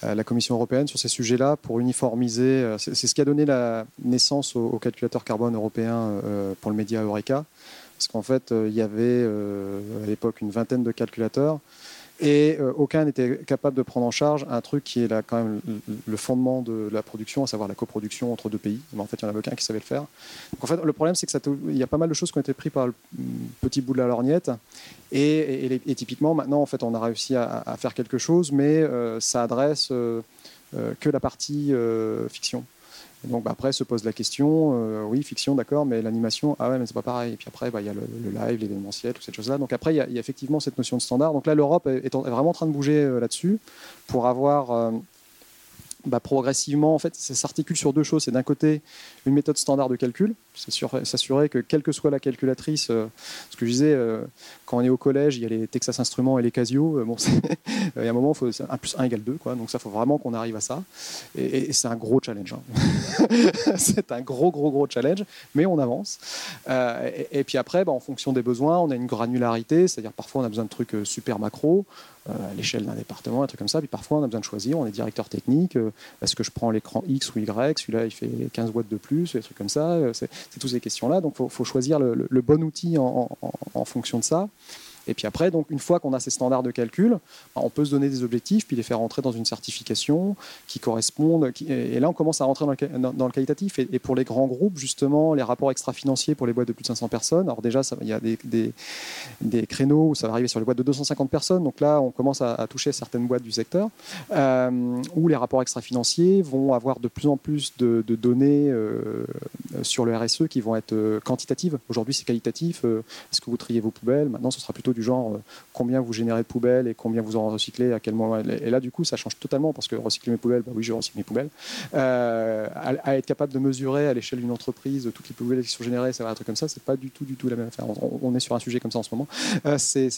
la Commission européenne sur ces sujets-là pour uniformiser. Euh, c'est ce qui a donné la naissance au, calculateur carbone européen pour le média Eureka parce qu'en fait, euh, il y avait euh, à l'époque une vingtaine de calculateurs et euh, aucun n'était capable de prendre en charge un truc qui est quand même le fondement de la production, à savoir la coproduction entre deux pays. Mais en fait, il n'y en avait aucun qui savait le faire. Donc en fait, le problème, c'est qu'il y a pas mal de choses qui ont été prises par le petit bout de la lorgnette. Et, typiquement, maintenant, en fait, on a réussi à, faire quelque chose, mais ça adresse que la partie fiction donc bah, après se pose la question, euh, oui, fiction, d'accord, mais l'animation, ah ouais, mais c'est pas pareil. Et puis après, bah, il y a le, live, l'événementiel, toutes ces choses-là. Donc après, il y, a effectivement cette notion de standard. Donc là, l'Europe est, vraiment en train de bouger euh, là-dessus pour avoir euh, bah, progressivement, en fait, ça s'articule sur deux choses. C'est d'un côté une méthode standard de calcul, s'assurer que quelle que soit la calculatrice, euh, ce que je disais, euh, quand on est au collège, il y a les Texas Instruments et les Casio. Euh, bon, il y a un moment, faut, 1 plus 1 égale 2, quoi. donc ça, faut vraiment qu'on arrive à ça. Et, c'est un gros challenge. Hein. c'est un gros, gros, gros challenge, mais on avance. Et, puis après, bah, en fonction des besoins, on a une granularité, c'est-à-dire parfois on a besoin de trucs super macro. À l'échelle d'un département, un truc comme ça. Puis parfois, on a besoin de choisir. On est directeur technique. Est-ce que je prends l'écran X ou Y? Celui-là, il fait 15 watts de plus, des trucs comme ça. C'est toutes ces questions-là. Donc, il faut, choisir le, bon outil en, fonction de ça. Et puis après, donc, une fois qu'on a ces standards de calcul, bah, on peut se donner des objectifs, puis les faire rentrer dans une certification qui correspondent. et là, on commence à rentrer dans le, qualitatif. Et, pour les grands groupes, justement, les rapports extra-financiers pour les boîtes de plus de 500 personnes. Alors déjà, il y a des, créneaux où ça va arriver sur les boîtes de 250 personnes. Donc là, on commence à, toucher certaines boîtes du secteur, euh, où les rapports extra-financiers vont avoir de plus en plus de, données euh, sur le RSE qui vont être euh, quantitatives. Aujourd'hui, c'est qualitatif. Est-ce que vous triez vos poubelles? Maintenant, ce sera plutôt du genre euh, combien vous générez de poubelles et combien vous en recyclez, à quel moment. Et là, du coup, ça change totalement parce que recycler mes poubelles, bah oui, je recycle mes poubelles. Euh, à, être capable de mesurer à l'échelle d'une entreprise toutes les poubelles qui sont générées, ça va un truc comme ça, c'est pas du tout, du tout la même affaire. On, est sur un sujet comme ça en ce moment. Euh, c'est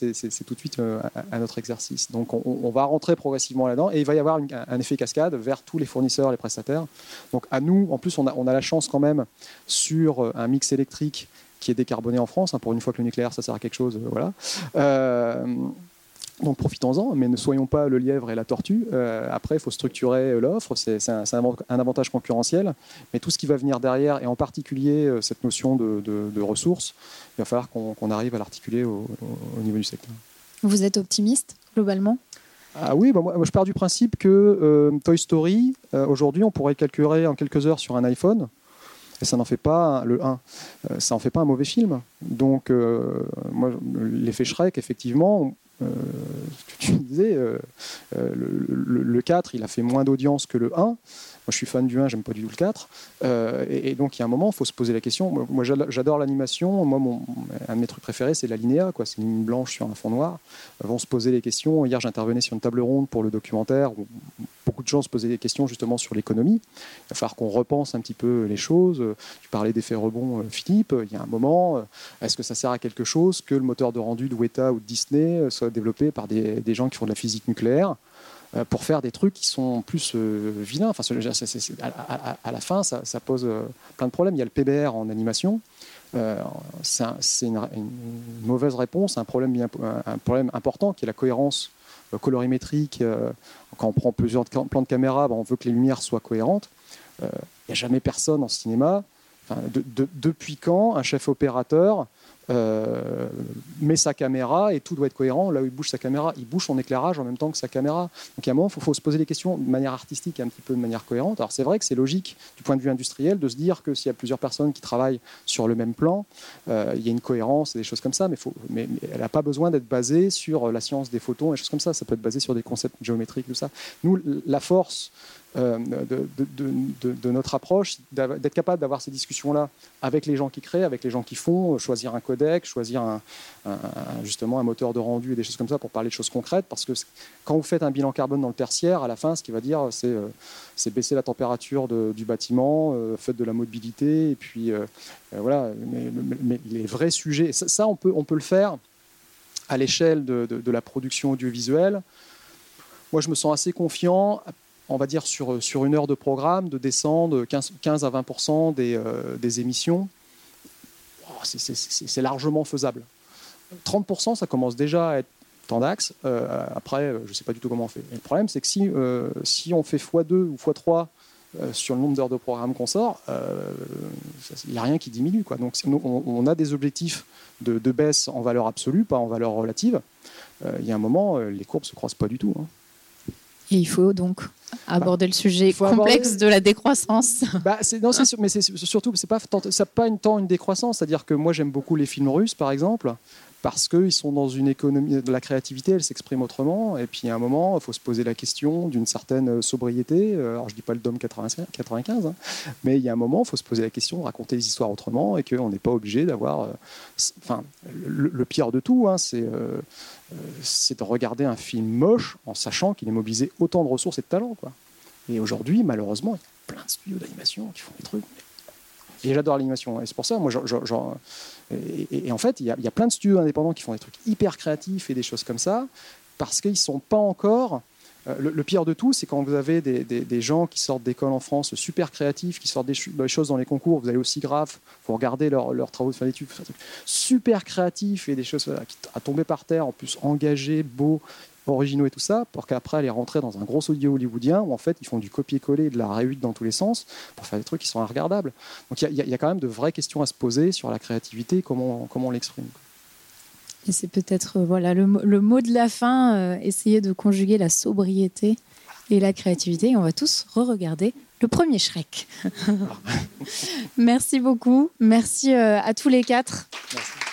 tout de suite un, autre exercice. Donc, on, va rentrer progressivement là-dedans et il va y avoir un effet cascade vers tous les fournisseurs, les prestataires. Donc, à nous, en plus, on a la chance quand même sur un mix électrique qui est décarboné en France. Hein, pour une fois que le nucléaire, ça sert à quelque chose, euh, voilà. Euh, donc profitons-en, mais ne soyons pas le lièvre et la tortue. Euh, après, il faut structurer l'offre, c'est un, un, avantage concurrentiel, mais tout ce qui va venir derrière, et en particulier cette notion de, ressources, il va falloir qu'on arrive à l'articuler au, niveau du secteur. Vous êtes optimiste, globalement? Ah oui, bah moi, je pars du principe que Toy Story, aujourd'hui, on pourrait calculer en quelques heures sur un iPhone et ça n'en fait pas le 1, euh, ça en fait pas un mauvais film. Donc, euh, moi, l'effet Shrek, effectivement, euh, tu disais, le, 4, il a fait moins d'audience que le 1. Moi, je suis fan du 1, j'aime pas du tout le 4. et, donc, il y a un moment, il faut se poser la question. Moi, j'adore l'animation. Moi, mon, un de mes trucs préférés, c'est la linéa. C'est une ligne blanche sur un fond noir. vont se poser les questions. Hier, j'intervenais sur une table ronde pour le documentaire où beaucoup de gens se posaient des questions justement sur l'économie. Il va falloir qu'on repense un petit peu les choses. Tu parlais d'effet rebond, Philippe. Il y a un moment, est-ce que ça sert à quelque chose que le moteur de rendu de Weta ou de Disney soit développé par des, des gens qui font de la physique nucléaire? Pour faire des trucs qui sont plus vilains. Enfin, à, la fin, ça, pose plein de problèmes. Il y a le PBR en animation. Euh, c'est une, mauvaise réponse un problème, un problème important qui est la cohérence euh, colorimétrique. Euh, quand on prend plusieurs plans de caméra, ben, on veut que les lumières soient cohérentes. Il n'y a jamais personne en cinéma. depuis quand un chef opérateur euh, met sa caméra et tout doit être cohérent. Là où il bouge sa caméra, il bouge son éclairage en même temps que sa caméra. Donc, à un moment, il faut, se poser des questions de manière artistique et un petit peu de manière cohérente. Alors, c'est vrai que c'est logique du point de vue industriel de se dire que s'il y a plusieurs personnes qui travaillent sur le même plan, euh, il y a une cohérence et des choses comme ça, mais, mais, elle n'a pas besoin d'être basée sur la science des photons et des choses comme ça. Ça peut être basé sur des concepts géométriques, tout ça. Nous, la force euh, de, notre approche, d'être capable d'avoir ces discussions-là avec les gens qui créent, avec les gens qui font, choisir un codec, choisir justement un moteur de rendu et des choses comme ça pour parler de choses concrètes. Parce que quand vous faites un bilan carbone dans le tertiaire, à la fin, ce qu'il va dire, c'est euh, baisser la température du bâtiment, euh, faites de la mobilité, et puis voilà. Les vrais sujets, ça, on, peut, on peut le faire à l'échelle de, la production audiovisuelle. Moi, je me sens assez confiant on va dire sur, une heure de programme, de descendre 15, 15 à 20 des, euh, des émissions, oh, c'est largement faisable. 30% ça commence déjà à être temps d'axe. Euh, après, je ne sais pas du tout comment on fait. le problème, c'est que si, euh, on fait x2 ou x3 sur le nombre d'heures de programme qu'on sort, il n'y a rien qui diminue. Quoi. Donc on, a des objectifs de, baisse en valeur absolue, pas en valeur relative. Il y a un moment, les courbes ne se croisent pas du tout. Hein. Il faut donc aborder le sujet complexe de la décroissance. Bah, non, mais c'est surtout, c'est pas, pas une, tant une décroissance. C'est-à-dire que moi, j'aime beaucoup les films russes, par exemple, parce qu'ils sont dans une économie de la créativité, elle s'exprime autrement. Et puis, à un moment, il faut se poser la question d'une certaine sobriété. Alors, je dis pas le DOM 95, hein, mais il y a un moment, il faut se poser la question de raconter les histoires autrement et qu'on n'est pas obligé d'avoir. Euh, enfin, le, pire de tout, hein, c'est. Euh, euh, de regarder un film moche en sachant qu'il est mobilisé autant de ressources et de talents. Et aujourd'hui, malheureusement, il y a plein de studios d'animation qui font des trucs. Et j'adore l'animation. Et c'est pour ça, moi, genre, et, en fait, il y, a, plein de studios indépendants qui font des trucs hyper créatifs et des choses comme ça, parce qu'ils ne sont pas encore euh, le, pire de tout, c'est quand vous avez des, gens qui sortent d'école en France super créatifs, qui sortent des, choses dans les concours, vous allez aussi grave, vous regardez leurs travaux de fin d'études, super créatifs et des choses qui à tomber par terre, en plus engagés, beaux, originaux et tout ça, pour qu'après aller rentrer dans un gros audio hollywoodien où en fait ils font du copier-coller, de la réussite dans tous les sens pour faire des trucs qui sont regardables. Donc il y, a quand même de vraies questions à se poser sur la créativité, comment, comment on l'exprime. Et c'est peut-être euh, voilà le, mot de la fin, euh, essayer de conjuguer la sobriété et la créativité. on va tous re-regarder le premier Shrek. Merci beaucoup. Merci euh, à tous les quatre. Merci.